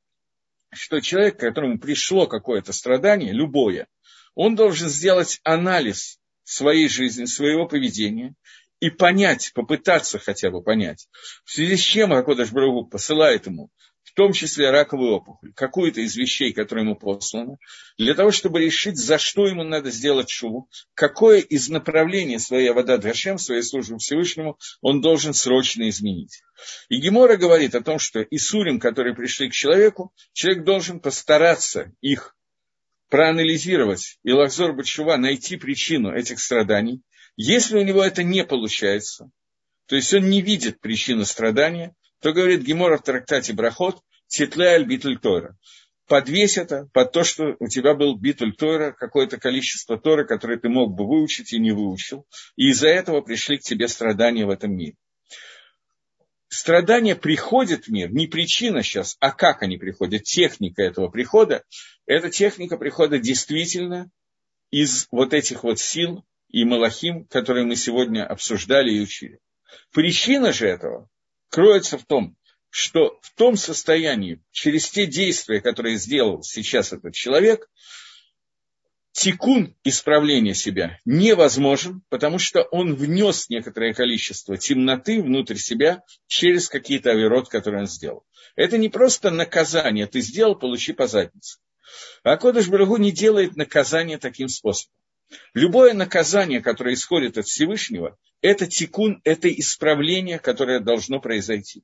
что человек, которому пришло какое-то страдание, любое, он должен сделать анализ своей жизни, своего поведения и понять, попытаться хотя бы понять, в связи с чем Акодаш Брагу посылает ему том числе раковую опухоль, какую-то из вещей, которые ему посланы, для того, чтобы решить, за что ему надо сделать шуву, какое из направлений своей вода Дашем, своей службы Всевышнему, он должен срочно изменить. И Гемора говорит о том, что Исурим, которые пришли к человеку, человек должен постараться их проанализировать и Лахзор Бачува найти причину этих страданий. Если у него это не получается, то есть он не видит причины страдания, то говорит Гемора в трактате Брахот, Титлеаль Битуль Тора. Подвесь это под то, что у тебя был Битуль Тора, какое-то количество Тора, которое ты мог бы выучить и не выучил. И из-за этого пришли к тебе страдания в этом мире. Страдания приходят в мир, не причина сейчас, а как они приходят, техника этого прихода. Эта техника прихода действительно из вот этих вот сил и малахим, которые мы сегодня обсуждали и учили. Причина же этого кроется в том, что в том состоянии, через те действия, которые сделал сейчас этот человек, тикун исправления себя невозможен, потому что он внес некоторое количество темноты внутрь себя через какие-то оверот, которые он сделал. Это не просто наказание, ты сделал, получи по заднице. А Кодыш Брагу не делает наказание таким способом. Любое наказание, которое исходит от Всевышнего, это тикун, это исправление, которое должно произойти.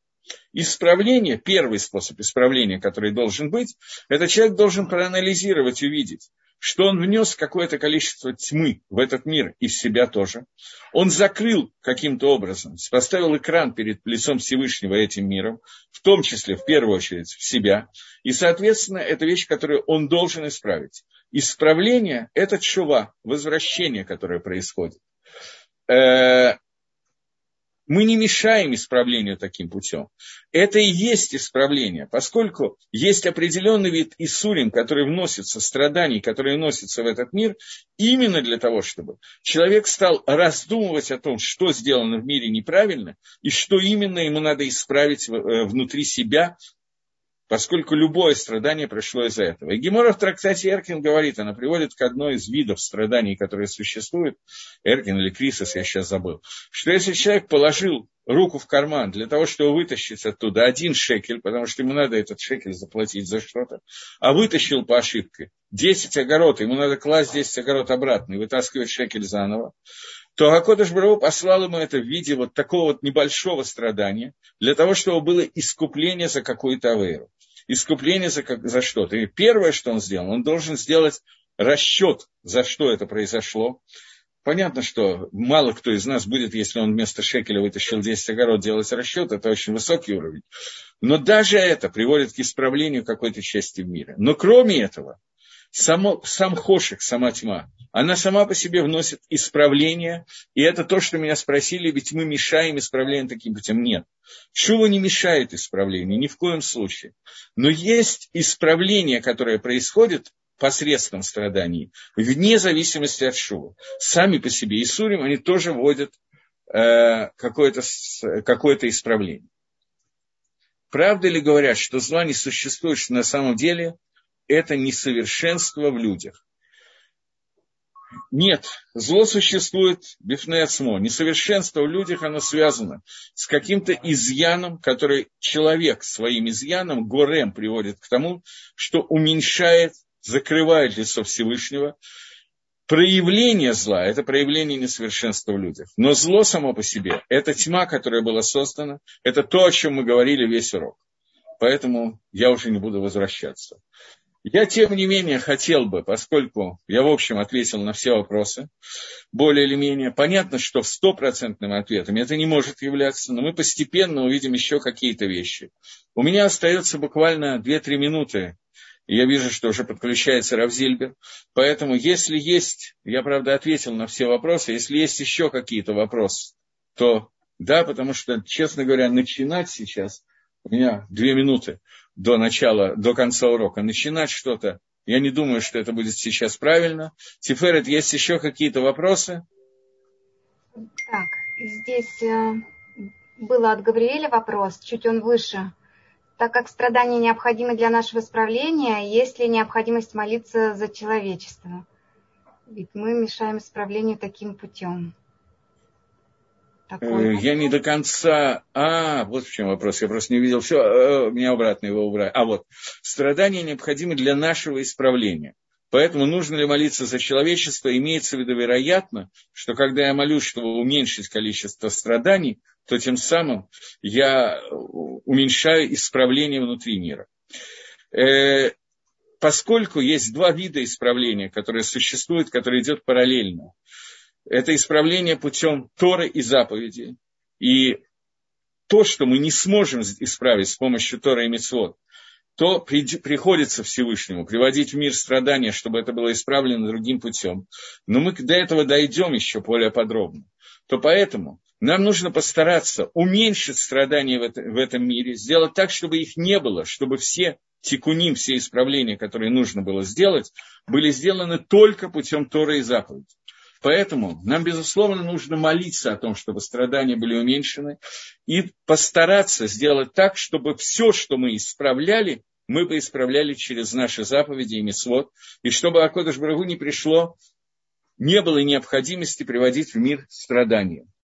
Исправление, первый способ исправления, который должен быть, это человек должен проанализировать, увидеть, что он внес какое-то количество тьмы в этот мир и в себя тоже. Он закрыл каким-то образом, поставил экран перед лицом Всевышнего этим миром, в том числе, в первую очередь, в себя. И, соответственно, это вещь, которую он должен исправить. Исправление – это чува, возвращение, которое происходит. Мы не мешаем исправлению таким путем. Это и есть исправление, поскольку есть определенный вид Исурим, который вносится, страданий, которые вносятся в этот мир, именно для того, чтобы человек стал раздумывать о том, что сделано в мире неправильно, и что именно ему надо исправить э, внутри себя, поскольку любое страдание пришло из-за этого. И Гемора в трактате Эркин говорит, она приводит к одной из видов страданий, которые существуют, Эркин или Крисос, я сейчас забыл, что если человек положил руку в карман для того, чтобы вытащить оттуда один шекель, потому что ему надо этот шекель заплатить за что-то, а вытащил по ошибке 10 огород, ему надо класть 10 огород обратно и вытаскивать шекель заново, то Акодыш Бару послал ему это в виде вот такого вот небольшого страдания, для того, чтобы было искупление за какую-то авейру искупление за, как, за что-то. И первое, что он сделал, он должен сделать расчет, за что это произошло. Понятно, что мало кто из нас будет, если он вместо шекеля вытащил 10 огород, делать расчет, это очень высокий уровень. Но даже это приводит к исправлению какой-то части в мире. Но кроме этого, само, сам хошек, сама тьма, она сама по себе вносит исправление, и это то, что меня спросили, ведь мы мешаем исправлению таким путем. Нет. Шува не мешает исправлению, ни в коем случае. Но есть исправление, которое происходит посредством страданий, вне зависимости от шува. Сами по себе и сурим, они тоже вводят э, какое-то, какое-то исправление. Правда ли говорят, что зла не существует, что на самом деле это несовершенство в людях. Нет, зло существует бифнеацмо. Несовершенство в людях, оно связано с каким-то изъяном, который человек своим изъяном, горем, приводит к тому, что уменьшает, закрывает лицо Всевышнего. Проявление зла – это проявление несовершенства в людях. Но зло само по себе – это тьма, которая была создана, это то, о чем мы говорили весь урок. Поэтому я уже не буду возвращаться. Я, тем не менее, хотел бы, поскольку я, в общем, ответил на все вопросы, более или менее, понятно, что стопроцентным ответом это не может являться, но мы постепенно увидим еще какие-то вещи. У меня остается буквально 2-3 минуты, и я вижу, что уже подключается Равзильбер, поэтому если есть, я, правда, ответил на все вопросы, если есть еще какие-то вопросы, то да, потому что, честно говоря, начинать сейчас, у меня две минуты, до начала, до конца урока, начинать что-то, я не думаю, что это будет сейчас правильно. Тиферет, есть еще какие-то вопросы? Так, здесь э, было от Гавриэля вопрос, чуть он выше. Так как страдания необходимы для нашего исправления, есть ли необходимость молиться за человечество? Ведь мы мешаем исправлению таким путем. Такой. Э, я не до конца... А, вот в чем вопрос. Я просто не видел. Все, э, меня обратно его убрали. А вот. Страдания необходимы для нашего исправления. Поэтому нужно ли молиться за человечество, имеется в виду вероятно, что когда я молюсь, чтобы уменьшить количество страданий, то тем самым я уменьшаю исправление внутри мира. Э, поскольку есть два вида исправления, которые существуют, которые идут параллельно это исправление путем Торы и заповедей. И то, что мы не сможем исправить с помощью Торы и Мецвод, то при, приходится Всевышнему приводить в мир страдания, чтобы это было исправлено другим путем. Но мы до этого дойдем еще более подробно. То поэтому нам нужно постараться уменьшить страдания в, это, в этом мире, сделать так, чтобы их не было, чтобы все тикуним, все исправления, которые нужно было сделать, были сделаны только путем Торы и заповедей. Поэтому нам, безусловно, нужно молиться о том, чтобы страдания были уменьшены, и постараться сделать так, чтобы все, что мы исправляли, мы бы исправляли через наши заповеди и мисвод, и чтобы Акодыш Брагу не пришло, не было необходимости приводить в мир страдания.